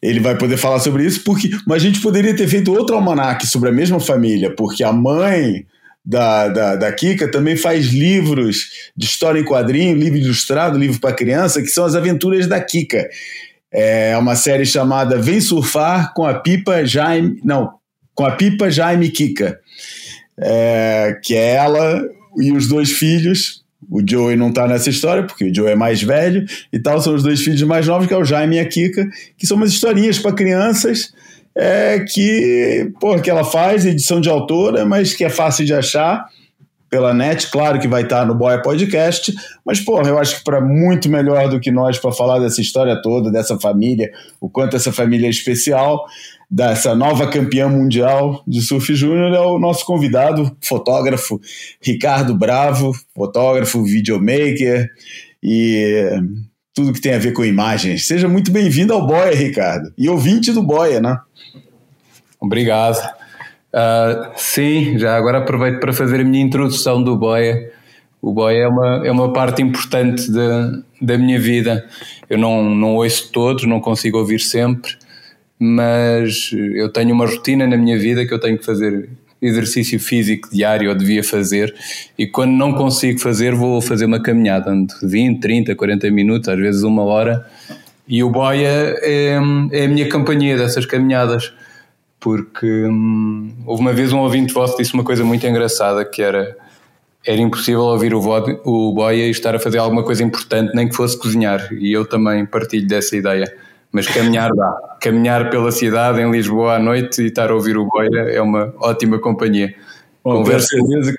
ele vai poder falar sobre isso, porque, mas a gente poderia ter feito outro almanac sobre a mesma família, porque a mãe da, da, da Kika também faz livros de história em quadrinho, livro ilustrado, livro para criança, que são as aventuras da Kika. É uma série chamada Vem Surfar com a Pipa Jaime. Não, com a Pipa Jaime Kika. É, que é ela e os dois filhos o Joey não está nessa história, porque o Joey é mais velho e tal, são os dois filhos mais novos, que é o Jaime e a Kika, que são umas historinhas para crianças é, que, pô, que ela faz, edição de autora, mas que é fácil de achar pela net, claro que vai estar no Boia Podcast, mas, porra, eu acho que para muito melhor do que nós para falar dessa história toda, dessa família, o quanto essa família é especial, dessa nova campeã mundial de surf júnior é o nosso convidado, fotógrafo Ricardo Bravo, fotógrafo, videomaker e tudo que tem a ver com imagens. Seja muito bem-vindo ao Boia, Ricardo, e ouvinte do Boia, né? Obrigado. Uh, sim, já agora aproveito para fazer a minha introdução do Boia. O Boia é uma, é uma parte importante da, da minha vida. Eu não, não ouço todos, não consigo ouvir sempre, mas eu tenho uma rotina na minha vida que eu tenho que fazer exercício físico diário, ou devia fazer, e quando não consigo fazer, vou fazer uma caminhada de 20, 30, 40 minutos, às vezes uma hora, e o boia é, é a minha companhia dessas caminhadas, porque hum, houve uma vez um ouvinte vosso disse uma coisa muito engraçada, que era era impossível ouvir o, o boia e estar a fazer alguma coisa importante, nem que fosse cozinhar, e eu também partilho dessa ideia mas caminhar dá. Caminhar pela cidade em Lisboa à noite e estar a ouvir o Boia é uma ótima companhia. Bom, Conversa... certeza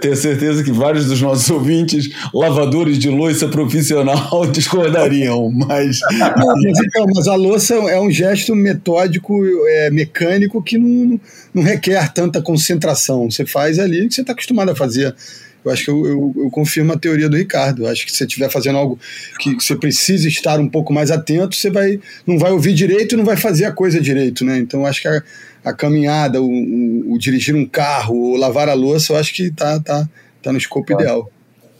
tenho certeza que vários dos nossos ouvintes, lavadores de louça profissional, *laughs* discordariam, mas... Não, mas, então, mas a louça é um gesto metódico, é, mecânico, que não, não requer tanta concentração. Você faz ali o que você está acostumado a fazer. Eu acho que eu, eu, eu, confirmo a teoria do Ricardo. Eu acho que se você estiver fazendo algo que você precisa estar um pouco mais atento, você vai, não vai ouvir direito e não vai fazer a coisa direito, né? Então, acho que a, a caminhada, o, o, o, dirigir um carro, o lavar a louça, eu acho que tá, tá, tá no escopo ideal.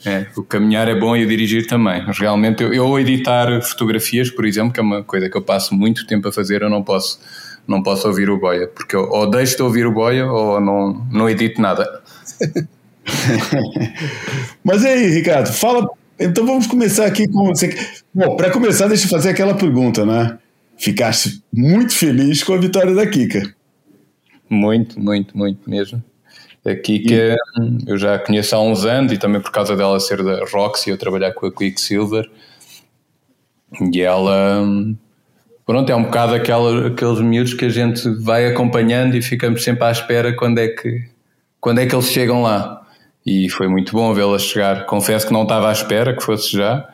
É, o caminhar é bom e o dirigir também. Realmente, eu, eu editar fotografias, por exemplo, que é uma coisa que eu passo muito tempo a fazer, eu não posso, não posso ouvir o boia, porque eu ou deixo de ouvir o boia ou não, não edito nada. *laughs* Mas aí, Ricardo, fala. Então vamos começar aqui com. Você... Bom, para começar, deixa eu fazer aquela pergunta, né? Ficaste muito feliz com a vitória da Kika. Muito, muito, muito mesmo. A Kika eu já conheço há uns anos e também por causa dela ser da Roxy, eu trabalhar com a Quicksilver. E ela, pronto, é um bocado aquela, aqueles miúdos que a gente vai acompanhando e ficamos sempre à espera quando é que, quando é que eles chegam lá e foi muito bom vê-la chegar. Confesso que não estava à espera que fosse já,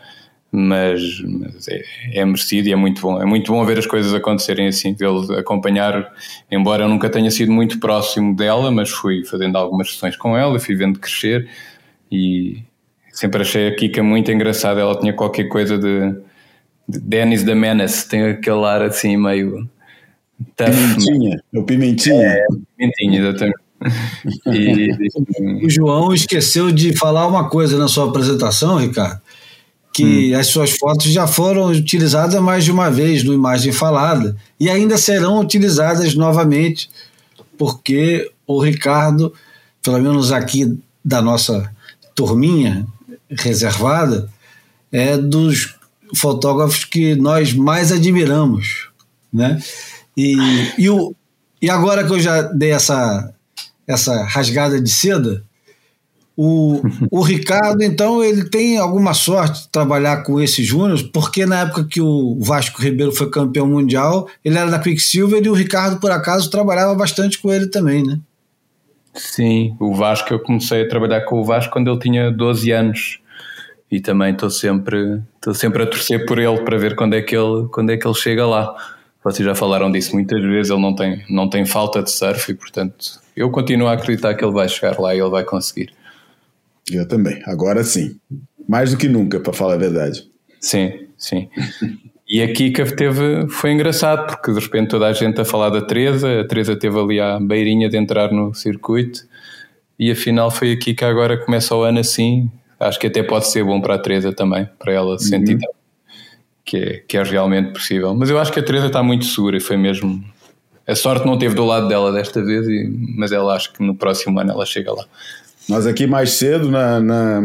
mas, mas é, é, merecido e é muito bom. É muito bom ver as coisas acontecerem assim, vê-la acompanhar, embora eu nunca tenha sido muito próximo dela, mas fui fazendo algumas sessões com ela, fui vendo crescer e sempre achei a Kika muito engraçada. Ela tinha qualquer coisa de, de Dennis the Menace, tem aquele ar assim meio. Tough, pimentinha, o pimentinha. É, pimentinha, exatamente. *laughs* E... o João esqueceu de falar uma coisa na sua apresentação, Ricardo, que hum. as suas fotos já foram utilizadas mais de uma vez no Imagem Falada e ainda serão utilizadas novamente, porque o Ricardo, pelo menos aqui da nossa turminha reservada, é dos fotógrafos que nós mais admiramos, né? E, e, o, e agora que eu já dei essa essa rasgada de seda. O, o Ricardo, então, ele tem alguma sorte de trabalhar com esses júniores, porque na época que o Vasco Ribeiro foi campeão mundial, ele era da Quicksilver e o Ricardo, por acaso, trabalhava bastante com ele também, né? Sim, o Vasco, eu comecei a trabalhar com o Vasco quando ele tinha 12 anos e também estou sempre, estou sempre a torcer por ele para ver quando é que ele, quando é que ele chega lá. Vocês já falaram disso muitas vezes, ele não tem, não tem falta de surf e, portanto, eu continuo a acreditar que ele vai chegar lá e ele vai conseguir. Eu também, agora sim. Mais do que nunca, para falar a verdade. Sim, sim. *laughs* E a Kika teve, foi engraçado, porque de repente toda a gente a falar da Teresa, a Teresa teve ali à beirinha de entrar no circuito e afinal foi aqui que agora começa o ano assim. Acho que até pode ser bom para a Teresa também, para ela uhum. sentir que é, que é realmente possível. Mas eu acho que a Teresa está muito segura e foi mesmo. A sorte não teve do lado dela desta vez, mas ela acho que no próximo ano ela chega lá. Nós aqui mais cedo na, na,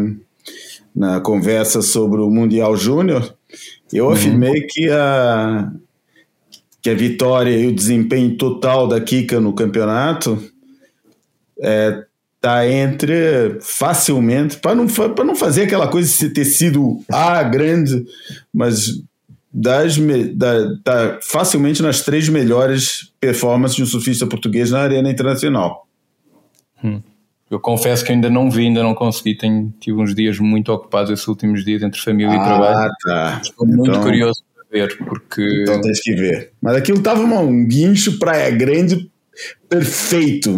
na conversa sobre o Mundial Júnior, eu uhum. afirmei que a, que a vitória e o desempenho total da Kika no campeonato é, tá entre facilmente, para não, não fazer aquela coisa de ter sido a grande, mas das, da, tá facilmente nas três melhores performances de um surfista português na arena internacional. Hum. Eu confesso que ainda não vi, ainda não consegui. Tenho, tive uns dias muito ocupados esses últimos dias entre família ah, e trabalho. Tá. Estou então, muito curioso para ver, porque. Então tens que ver. Mas aquilo estava um guincho Praia Grande perfeito.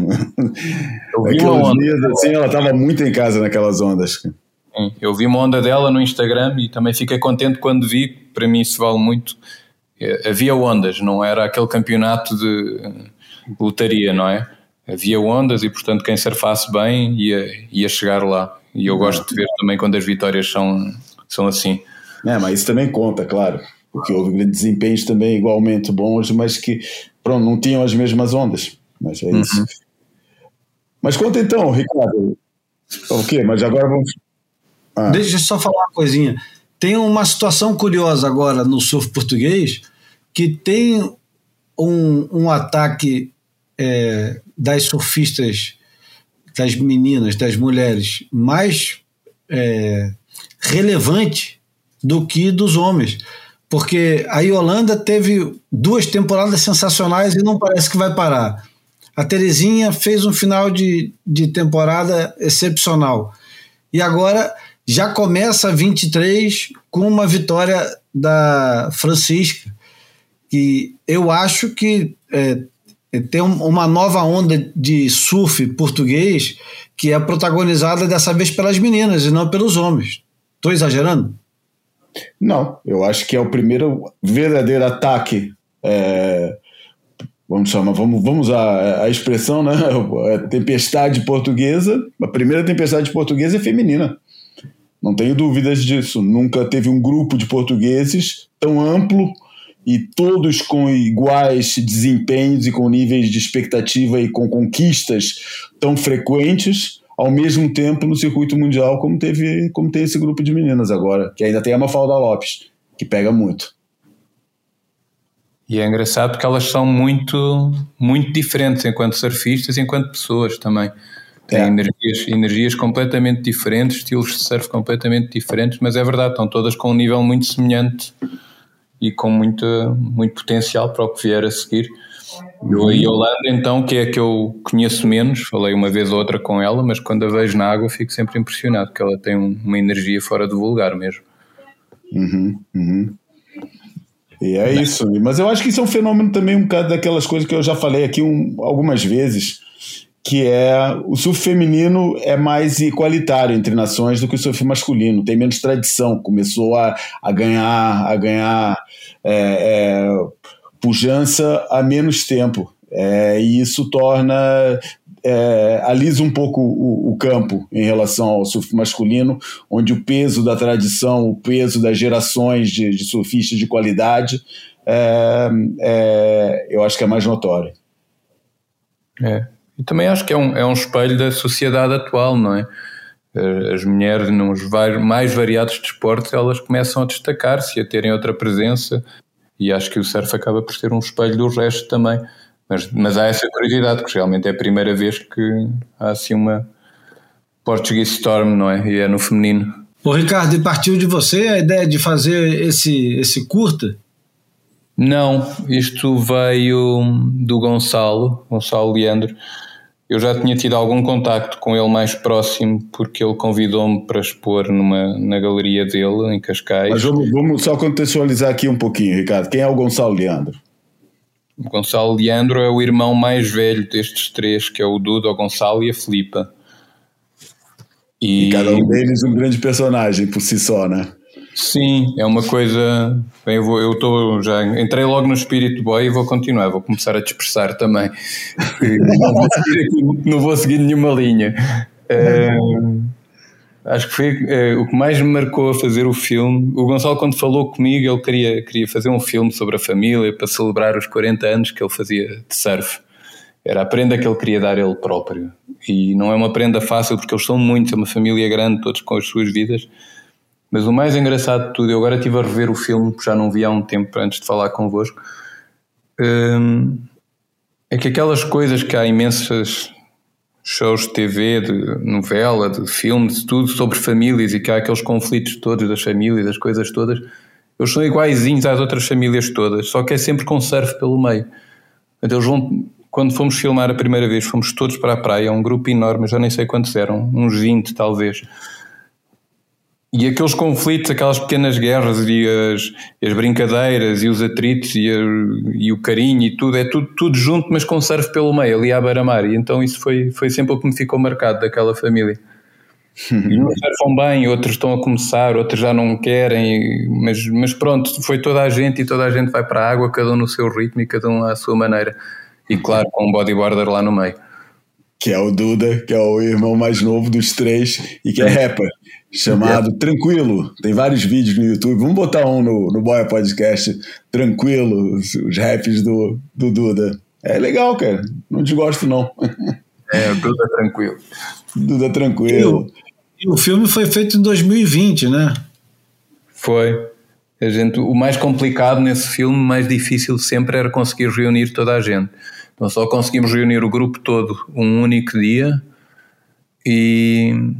Eu vi uma onda. Dias, assim, ela estava muito em casa naquelas ondas. Eu vi uma onda dela no Instagram e também fiquei contente quando vi. Para mim, isso vale muito. É, havia ondas, não era aquele campeonato de lotaria, não é? Havia ondas e, portanto, quem surfasse bem ia, ia chegar lá. E eu gosto de ver também quando as vitórias são, são assim. É, mas isso também conta, claro. Porque houve desempenhos também igualmente bons, mas que pronto, não tinham as mesmas ondas. Mas é isso. Uhum. Mas conta então, Ricardo. O quê? Mas agora vamos. Ah. Deixa eu só falar uma coisinha. Tem uma situação curiosa agora no surf português que tem um, um ataque é, das surfistas, das meninas, das mulheres, mais é, relevante do que dos homens porque a Yolanda teve duas temporadas sensacionais e não parece que vai parar. A Terezinha fez um final de, de temporada excepcional. E agora já começa a 23 com uma vitória da Francisca, que eu acho que é, tem uma nova onda de surf português que é protagonizada dessa vez pelas meninas e não pelos homens. Estou exagerando? Não, eu acho que é o primeiro verdadeiro ataque. É, vamos chamar, vamos, vamos a, a expressão, né? A *laughs* tempestade portuguesa. A primeira tempestade portuguesa é feminina. Não tenho dúvidas disso. Nunca teve um grupo de portugueses tão amplo e todos com iguais desempenhos e com níveis de expectativa e com conquistas tão frequentes ao mesmo tempo no circuito mundial, como teve como tem esse grupo de meninas agora, que ainda tem a Mafalda Lopes, que pega muito. E é engraçado porque elas são muito, muito diferentes enquanto surfistas e enquanto pessoas também. Têm é. energias, energias completamente diferentes, estilos de surf completamente diferentes, mas é verdade, estão todas com um nível muito semelhante e com muito, muito potencial para o que vier a seguir. Eu, a Yolanda, então, que é a que eu conheço menos, falei uma vez ou outra com ela, mas quando a vejo na água fico sempre impressionado, porque ela tem uma energia fora do vulgar mesmo. Uhum, uhum. E é isso, mas eu acho que isso é um fenômeno também um bocado daquelas coisas que eu já falei aqui um, algumas vezes, que é o surf feminino é mais igualitário entre nações do que o surf masculino, tem menos tradição, começou a, a ganhar, a ganhar é, é, pujança há menos tempo. É, e isso torna. É, alisa um pouco o, o, campo em relação ao surf masculino, onde o peso da tradição, o peso das gerações de, de surfistas de qualidade, é, é, eu acho que é mais notório. É. E também acho que é um, é um espelho da sociedade atual, não é? As mulheres nos mais variados desportos elas começam a destacar-se, a terem outra presença, e acho que o surf acaba por ser um espelho do resto também. Mas, mas há essa curiosidade, que realmente é a primeira vez que há assim uma Portuguese Storm, não é? E é no feminino. Ô Ricardo, e partiu de você a ideia de fazer esse, esse curta? Não, isto veio do Gonçalo, Gonçalo Leandro, eu já tinha tido algum contacto com ele mais próximo porque ele convidou-me para expor numa, na galeria dele em Cascais. Mas vamos, vamos, só contextualizar aqui um pouquinho, Ricardo. Quem é o Gonçalo Leandro? O Gonçalo Leandro é o irmão mais velho destes três, que é o Dudo, o Gonçalo e a Filipa. E... e cada um deles um grande personagem por si só, né? Sim, é uma coisa. Bem, eu, vou, eu tô, já entrei logo no espírito boy e vou continuar, vou começar a dispersar também. não, vou não vou seguir nenhuma linha. Uh, acho que foi uh, o que mais me marcou a fazer o filme. O Gonçalo, quando falou comigo, ele queria, queria fazer um filme sobre a família para celebrar os 40 anos que ele fazia de surf. Era a prenda que ele queria dar ele próprio. E não é uma prenda fácil porque eles são muitos, é uma família grande, todos com as suas vidas mas o mais engraçado de tudo, eu agora estive a rever o filme, que já não vi há um tempo antes de falar convosco, hum, é que aquelas coisas que há imensas shows de TV, de novela, de filmes, de tudo sobre famílias e que há aqueles conflitos todos das famílias, das coisas todas, eles são iguaizinhos às outras famílias todas, só que é sempre com surf pelo meio. Então, eles vão, quando fomos filmar a primeira vez, fomos todos para a praia, um grupo enorme, já nem sei quantos eram, uns 20 talvez. E aqueles conflitos, aquelas pequenas guerras e as, as brincadeiras e os atritos e, a, e, o carinho e tudo, é tudo, tudo junto, mas com surf pelo meio, ali à beira-mar. E então isso foi, foi sempre o que me ficou marcado daquela família. *laughs* E uns surfam bem, outros estão a começar, outros já não querem, mas, mas pronto, foi toda a gente e toda a gente vai para a água, cada um no seu ritmo e cada um à sua maneira. E claro, com um bodyboarder lá no meio. Que é o Duda, que é o irmão mais novo dos três e que é rapper chamado Tranquilo. Tem vários vídeos no YouTube. Vamos botar um no, no Boia Podcast, Tranquilo, os, os raps do, do Duda. É legal, cara. Não desgosto, não. É, o Duda Tranquilo. Duda Tranquilo. E o, e o filme foi feito em 2020, né? Foi. A gente, o mais complicado nesse filme, mais difícil sempre era conseguir reunir toda a gente. Então só conseguimos reunir o grupo todo um único dia e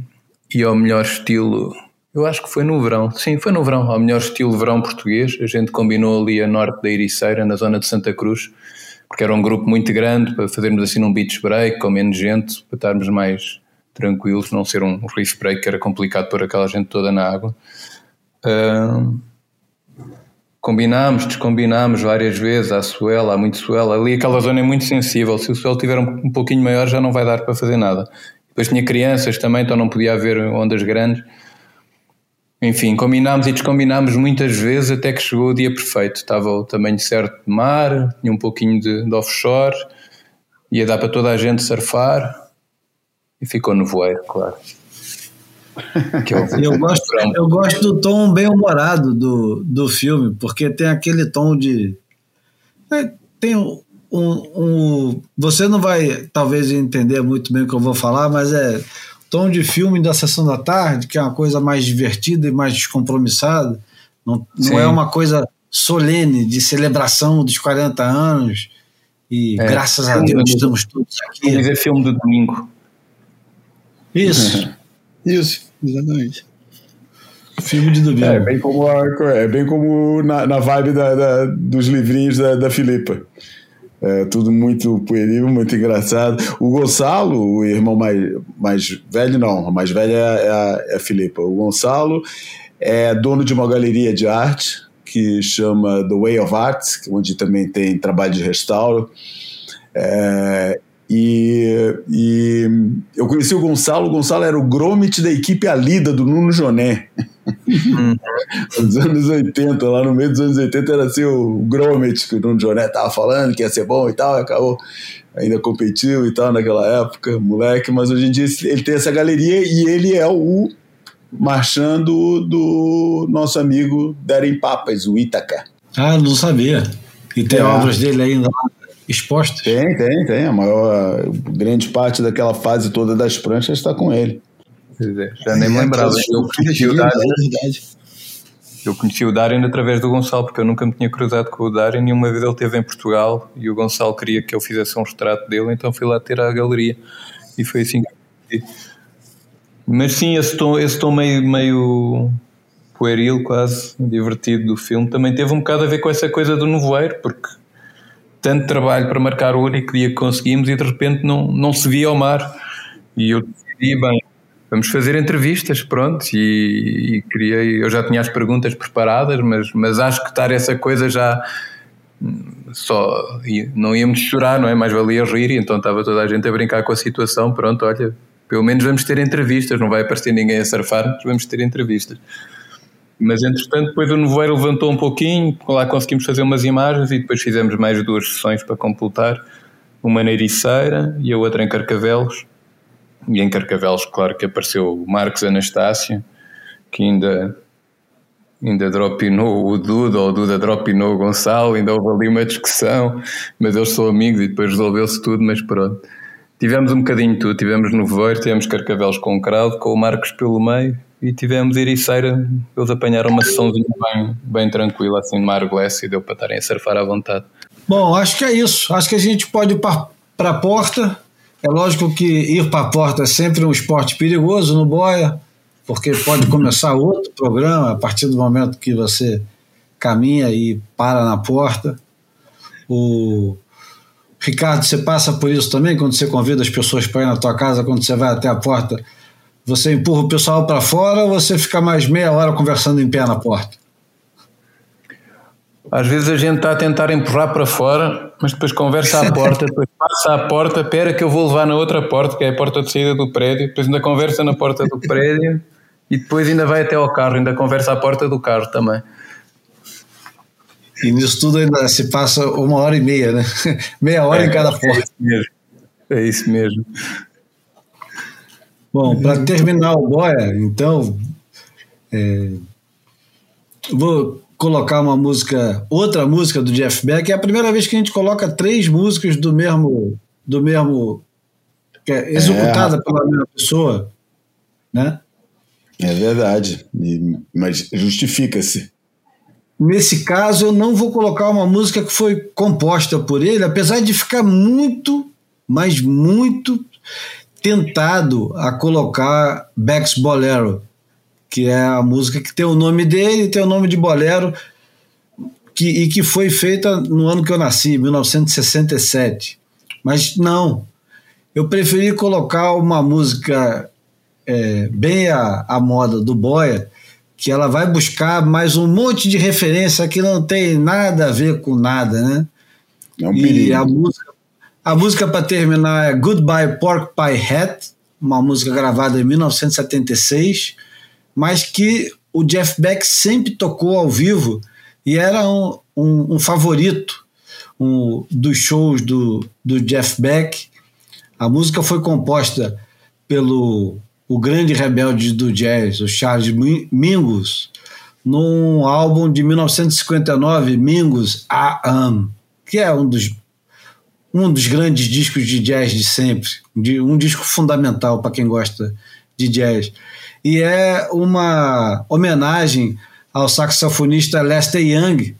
e ao melhor estilo. Eu acho que foi no verão, sim, foi no verão, ao melhor estilo verão português. A gente combinou ali a norte da Ericeira, na zona de Santa Cruz, porque era um grupo muito grande para fazermos assim um beach break com menos gente, para estarmos mais tranquilos, não ser um reef break que era complicado por aquela gente toda na água. Combinámos, descombinámos várias vezes, há suela, há muito suela. Ali aquela zona é muito sensível, se o suelo estiver um, um pouquinho maior já não vai dar para fazer nada. Depois tinha crianças também, então não podia haver ondas grandes. Enfim, combinámos e descombinámos muitas vezes até que chegou o dia perfeito. Estava o tamanho certo de mar, tinha um pouquinho de, de offshore, ia dar para toda a gente surfar e ficou no voeiro, claro. Eu, eu, *laughs* gosto, eu gosto do tom bem humorado do, do filme, porque tem aquele tom de. É, tem um, um, você não vai talvez entender muito bem o que eu vou falar, mas é tom de filme da sessão da tarde, que é uma coisa mais divertida e mais descompromissada. Não, não é uma coisa solene de celebração dos 40 anos. E é, graças a Deus estamos todos aqui. Vamos ver filme do domingo. Isso. *laughs* Isso, exatamente. Filme de domingo. É bem como, a, é bem como na, na vibe da, da, dos livrinhos da, da Filipa. É, tudo muito pueril, muito engraçado. O Gonçalo, o irmão mais, mais velho, não, a mais velha é a, é a Filipa. O Gonçalo é dono de uma galeria de arte que chama The Way of Arts, onde também tem trabalho de restauro. É, e, e, eu conheci o Gonçalo. O Gonçalo era o Gromit da equipe Alida do Nuno Joné. *laughs* *laughs* Nos anos 80, lá no meio dos anos 80, era assim o Gromit que o Joné tava falando que ia ser bom e tal, acabou. Ainda competiu e tal naquela época, moleque, mas hoje em dia ele tem essa galeria e ele é o marchando do nosso amigo Darren Papas, o Ítaca. Ah, não sabia. E tem é. obras dele ainda expostas? Tem, tem, tem. A maior, grande parte daquela fase toda das pranchas está com ele. É, já nem me lembrava. Eu conheci o Darren. Eu conheci o Darren através do Gonçalo, porque eu nunca me tinha cruzado com o Darren e uma vez ele esteve em Portugal e o Gonçalo queria que eu fizesse um retrato dele, então fui lá ter a galeria e foi assim que Mas sim, esse tom, esse tom meio, meio pueril, quase divertido do filme, também teve um bocado a ver com essa coisa do nevoeiro, porque tanto trabalho para marcar o único dia que conseguimos e de repente não, não se via ao mar. E eu decidi, bem, vamos fazer entrevistas, pronto. E, e criei, eu já tinha as perguntas preparadas, mas, mas acho que estar essa coisa já só não íamos chorar, não é? Mais valia rir, e então estava toda a gente a brincar com a situação. Pronto, olha, pelo menos vamos ter entrevistas, não vai aparecer ninguém a surfar, mas vamos ter entrevistas. Mas entretanto, depois o nevoeiro levantou um pouquinho, lá conseguimos fazer umas imagens e depois fizemos mais duas sessões para completar. Uma na Ericeira e a outra em Carcavelos. E em Carcavelos, claro que apareceu o Marcos Anastácio, que ainda ainda dropinou o Duda ou o Duda dropinou o Gonçalo, ainda houve ali uma discussão, mas eles são amigos e depois resolveu-se tudo, mas pronto. Tivemos um bocadinho de tudo, tivemos no Voeiro, tivemos Carcavelos com o crowd, com o Marcos pelo meio e tivemos Ericeira, eles apanharam uma sessãozinha bem, bem tranquila, assim, de mar e deu para estarem a surfar à vontade. Bom, acho que é isso. Acho que a gente pode ir para a porta. É lógico que ir para a porta é sempre um esporte perigoso no boia, porque pode começar *laughs* outro programa a partir do momento que você caminha e para na porta. O Ricardo, você passa por isso também quando você convida as pessoas para ir na tua casa, quando você vai até a porta, você empurra o pessoal para fora ou você fica mais meia hora conversando em pé na porta? Às vezes a gente está a tentar empurrar para fora, mas depois conversa à porta, *laughs* depois passa à porta, espera que eu vou levar na outra porta, que é a porta de saída do prédio, depois ainda conversa na porta do prédio e depois ainda vai até ao carro, ainda conversa à porta do carro também. E nisso tudo ainda se passa uma hora e meia, né? *laughs* Meia hora é, em cada porta. É isso mesmo. É isso mesmo. Bom, para terminar o Boia, então, é, vou colocar uma música, outra música do Jeff Beck. É a primeira vez que a gente coloca três músicas do mesmo, do mesmo, é executada é. pela mesma pessoa, né? É verdade, mas justifica-se. Nesse caso, eu não vou colocar uma música que foi composta por ele, apesar de ficar muito, mas muito tentado a colocar Beck's Bolero, que é a música que tem o nome dele, tem o nome de Bolero, que, e que foi feita no ano que eu nasci, 1967. Mas não, eu preferi colocar uma música é, bem à, à moda do Boia, que ela vai buscar mais um monte de referência que não tem nada a ver com nada, né? É um e a música, a música para terminar é Goodbye Pork Pie Hat, uma música gravada em 1976, mas que o Jeff Beck sempre tocou ao vivo e era um, um, um favorito um, dos shows do, do Jeff Beck. A música foi composta pelo o grande rebelde do jazz, o Charles Mingus, num álbum de 1959, Mingus I Am, que é um dos, um dos grandes discos de jazz de sempre, de, um disco fundamental para quem gosta de jazz. E é uma homenagem ao saxofonista Lester Young,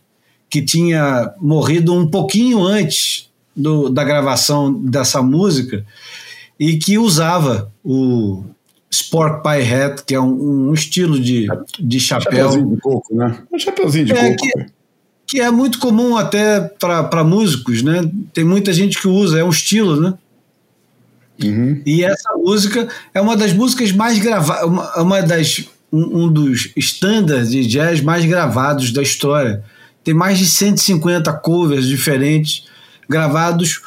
que tinha morrido um pouquinho antes do, da gravação dessa música e que usava o, Sport Pie Hat, que é um, um estilo de, de chapéu. Chapeuzinho de coco, né? Um chapeuzinho de é, coco. Que, que, é muito comum até para músicos, né? Tem muita gente que usa, é um estilo, né? Uhum. E essa música é uma das músicas mais gravadas, uma, uma das um, um dos standards de jazz mais gravados da história. Tem mais de 150 covers diferentes gravados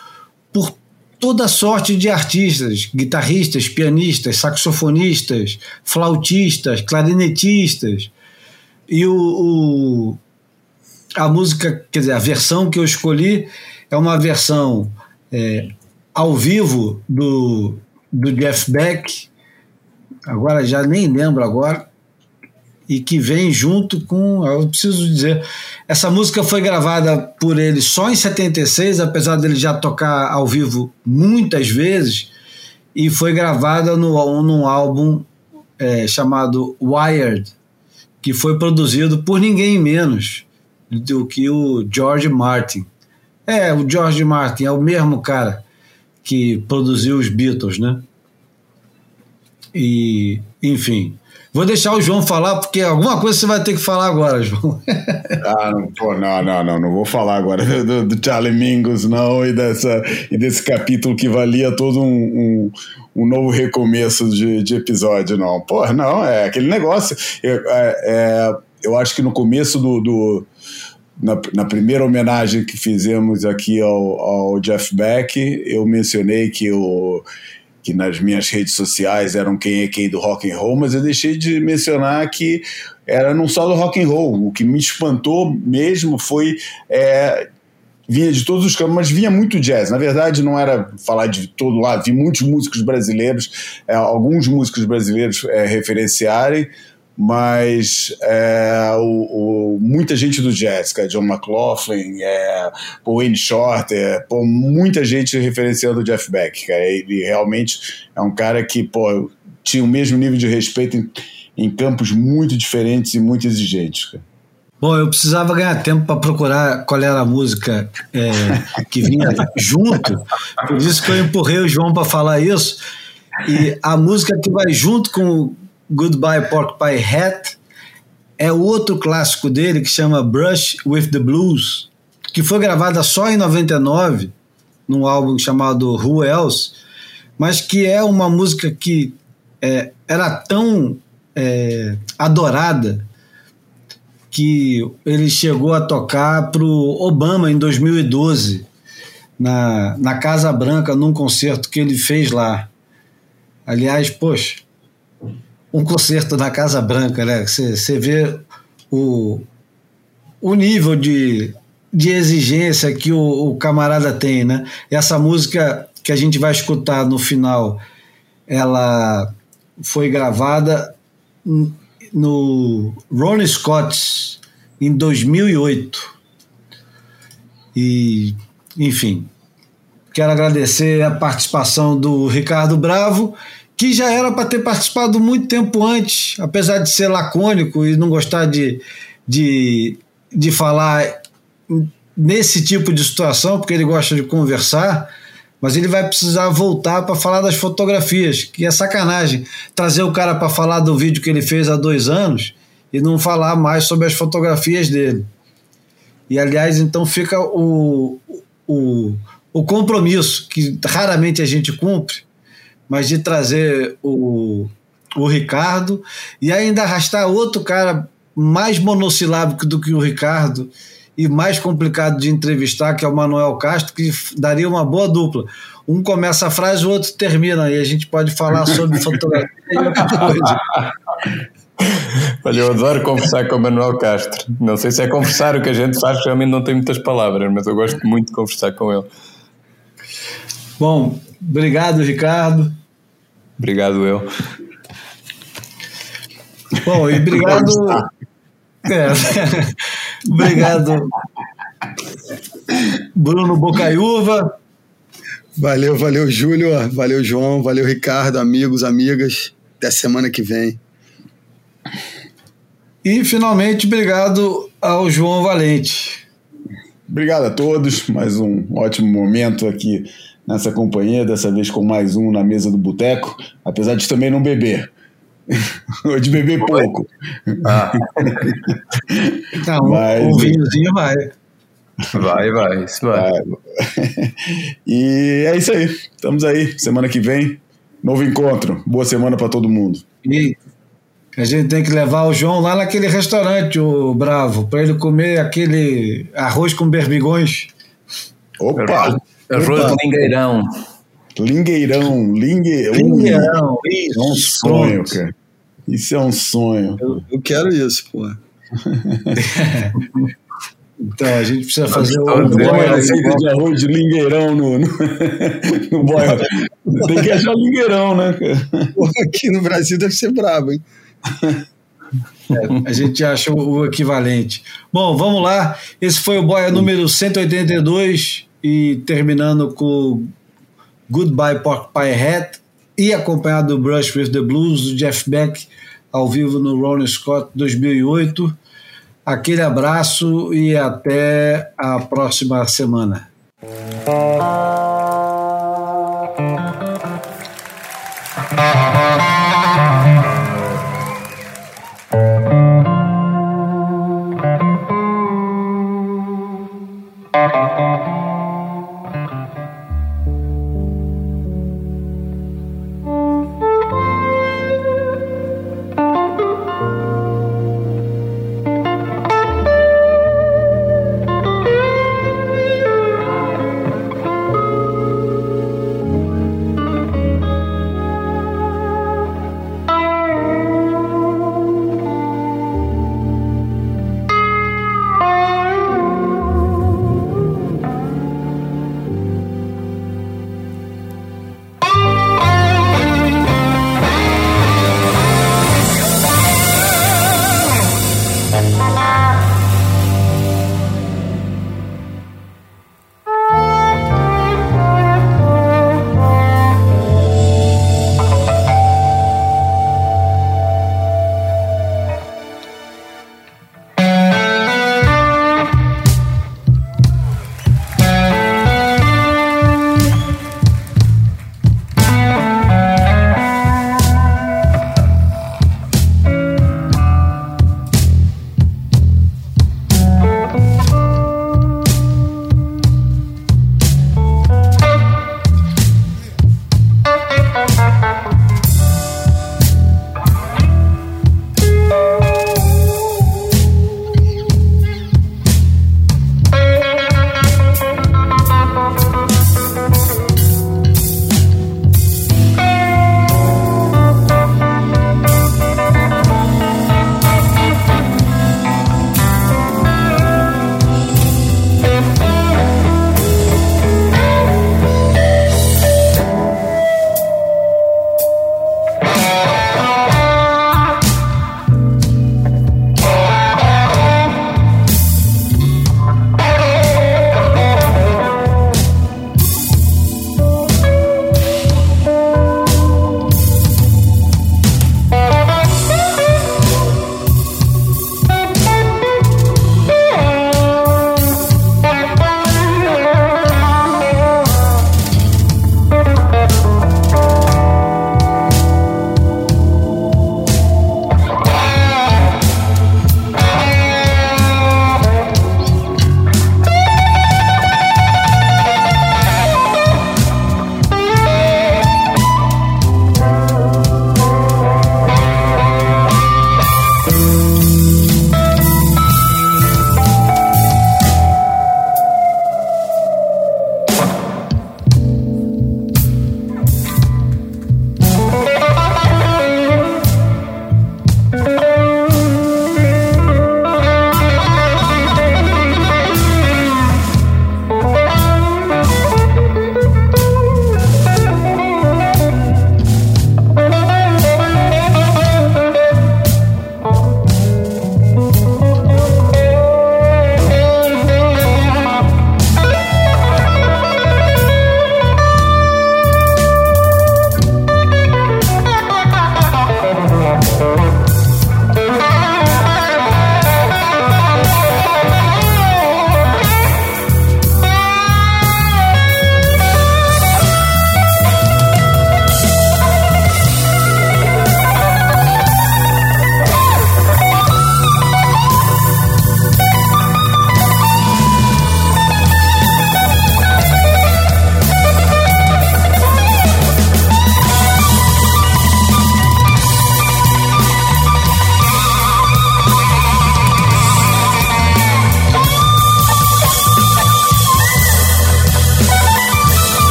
por toda sorte de artistas, guitarristas, pianistas, saxofonistas, flautistas, clarinetistas. E o, o, a música, quer dizer, a versão que eu escolhi é uma versão é, ao vivo do, do Jeff Beck, agora já nem lembro agora, e que vem junto com. Eu preciso dizer, essa música foi gravada por ele só em 76, apesar dele já tocar ao vivo muitas vezes, e foi gravada no, num álbum é, chamado Wired, que foi produzido por ninguém menos do que o George Martin. É, o George Martin é o mesmo cara que produziu os Beatles, né? E, enfim, Vou deixar o João falar, porque alguma coisa você vai ter que falar agora, João. *laughs* ah, não, pô, não, não, não, não vou falar agora do, do Charlie Mingus, não, e, dessa, e desse capítulo que valia todo um, um, um novo recomeço de, de, episódio, não. Pô, não, é aquele negócio. Eu, é, é, eu acho que no começo do, do na, na, primeira homenagem que fizemos aqui ao, ao Jeff Beck, eu mencionei que o que nas minhas redes sociais eram quem é quem do rock and roll, mas eu deixei de mencionar que era não só do rock and roll. O que me espantou mesmo foi é, vinha de todos os campos, mas vinha muito jazz. Na verdade, não era falar de todo lado, vi muitos músicos brasileiros, é, alguns músicos brasileiros é, referenciarem, mas é, o, o, muita gente do jazz, cara, John McLaughlin, é, Wayne Shorter, pô, muita gente referenciando o Jeff Beck, cara. Ele realmente é um cara que pô, tinha o mesmo nível de respeito em, em campos muito diferentes e muito exigentes. Cara. Bom, eu precisava ganhar tempo para procurar qual era a música é, que vinha *laughs* junto, por isso que eu empurrei o João para falar isso. E a música que vai junto com Goodbye Pork Pie Hat é outro clássico dele que chama Brush with the Blues, que foi gravada só em 99, num álbum chamado Who Else, mas que é uma música que é, era tão é, adorada que ele chegou a tocar para o Obama em 2012, na, na Casa Branca, num concerto que ele fez lá. Aliás, poxa, um concerto na Casa Branca, né? Você vê o, o nível de, de exigência que o, o camarada tem, né? Essa música que a gente vai escutar no final, ela foi gravada no Ronnie Scott em 2008. E, enfim, quero agradecer a participação do Ricardo Bravo, que já era para ter participado muito tempo antes, apesar de ser lacônico e não gostar de, de, de falar nesse tipo de situação, porque ele gosta de conversar mas ele vai precisar voltar para falar das fotografias, que é sacanagem trazer o cara para falar do vídeo que ele fez há dois anos e não falar mais sobre as fotografias dele. E aliás, então fica o, o, o compromisso, que raramente a gente cumpre, mas de trazer o, o Ricardo e ainda arrastar outro cara mais monossilábico do que o Ricardo e mais complicado de entrevistar, que é o Manuel Castro, que daria uma boa dupla. Um começa a frase, o outro termina, e a gente pode falar sobre *laughs* fotografia e outra coisa. Olha, eu adoro conversar com o Manuel Castro. Não sei se é conversar o que a gente faz, realmente não tem muitas palavras, mas eu gosto muito de conversar com ele. Bom, obrigado, Ricardo. Obrigado, eu. Bom, e obrigado. É. *laughs* Obrigado, Bruno Bocaiúva. Valeu, valeu, Júlio. Valeu, João. Valeu, Ricardo, amigos, amigas. Até semana que vem. E, finalmente, obrigado ao João Valente. Obrigado a todos. Mais um ótimo momento aqui nessa companhia. Dessa vez com mais um na mesa do boteco. Apesar de também não beber. *laughs* Ou de beber pouco. Ah. Não, Mas, um vinhozinho vai. Vai, vai, isso vai. vai. *laughs* E é isso aí. Estamos aí. Semana que vem, novo encontro. Boa semana para todo mundo. E a gente tem que levar o João lá naquele restaurante, o Bravo, para ele comer aquele arroz com berbigões. Opa! Arroz de lingueirão. Lingueirão, lingue... lingueirão. Isso, é um sonho, pronto. cara. Isso é um sonho. Eu, eu quero isso, pô. *laughs* então, a gente precisa fazer um uma receita de arroz de lingueirão no, no, *laughs* no boia. Tem que achar lingueirão, né, cara? Aqui no Brasil deve ser brabo, hein? É, a gente acha o equivalente. Bom, vamos lá. Esse foi o Boia número 182 e terminando com Goodbye Pork Pie Hat e acompanhado do Brush with the Blues do Jeff Beck ao vivo no Rolling Scott 2008. Aquele abraço e até a próxima semana.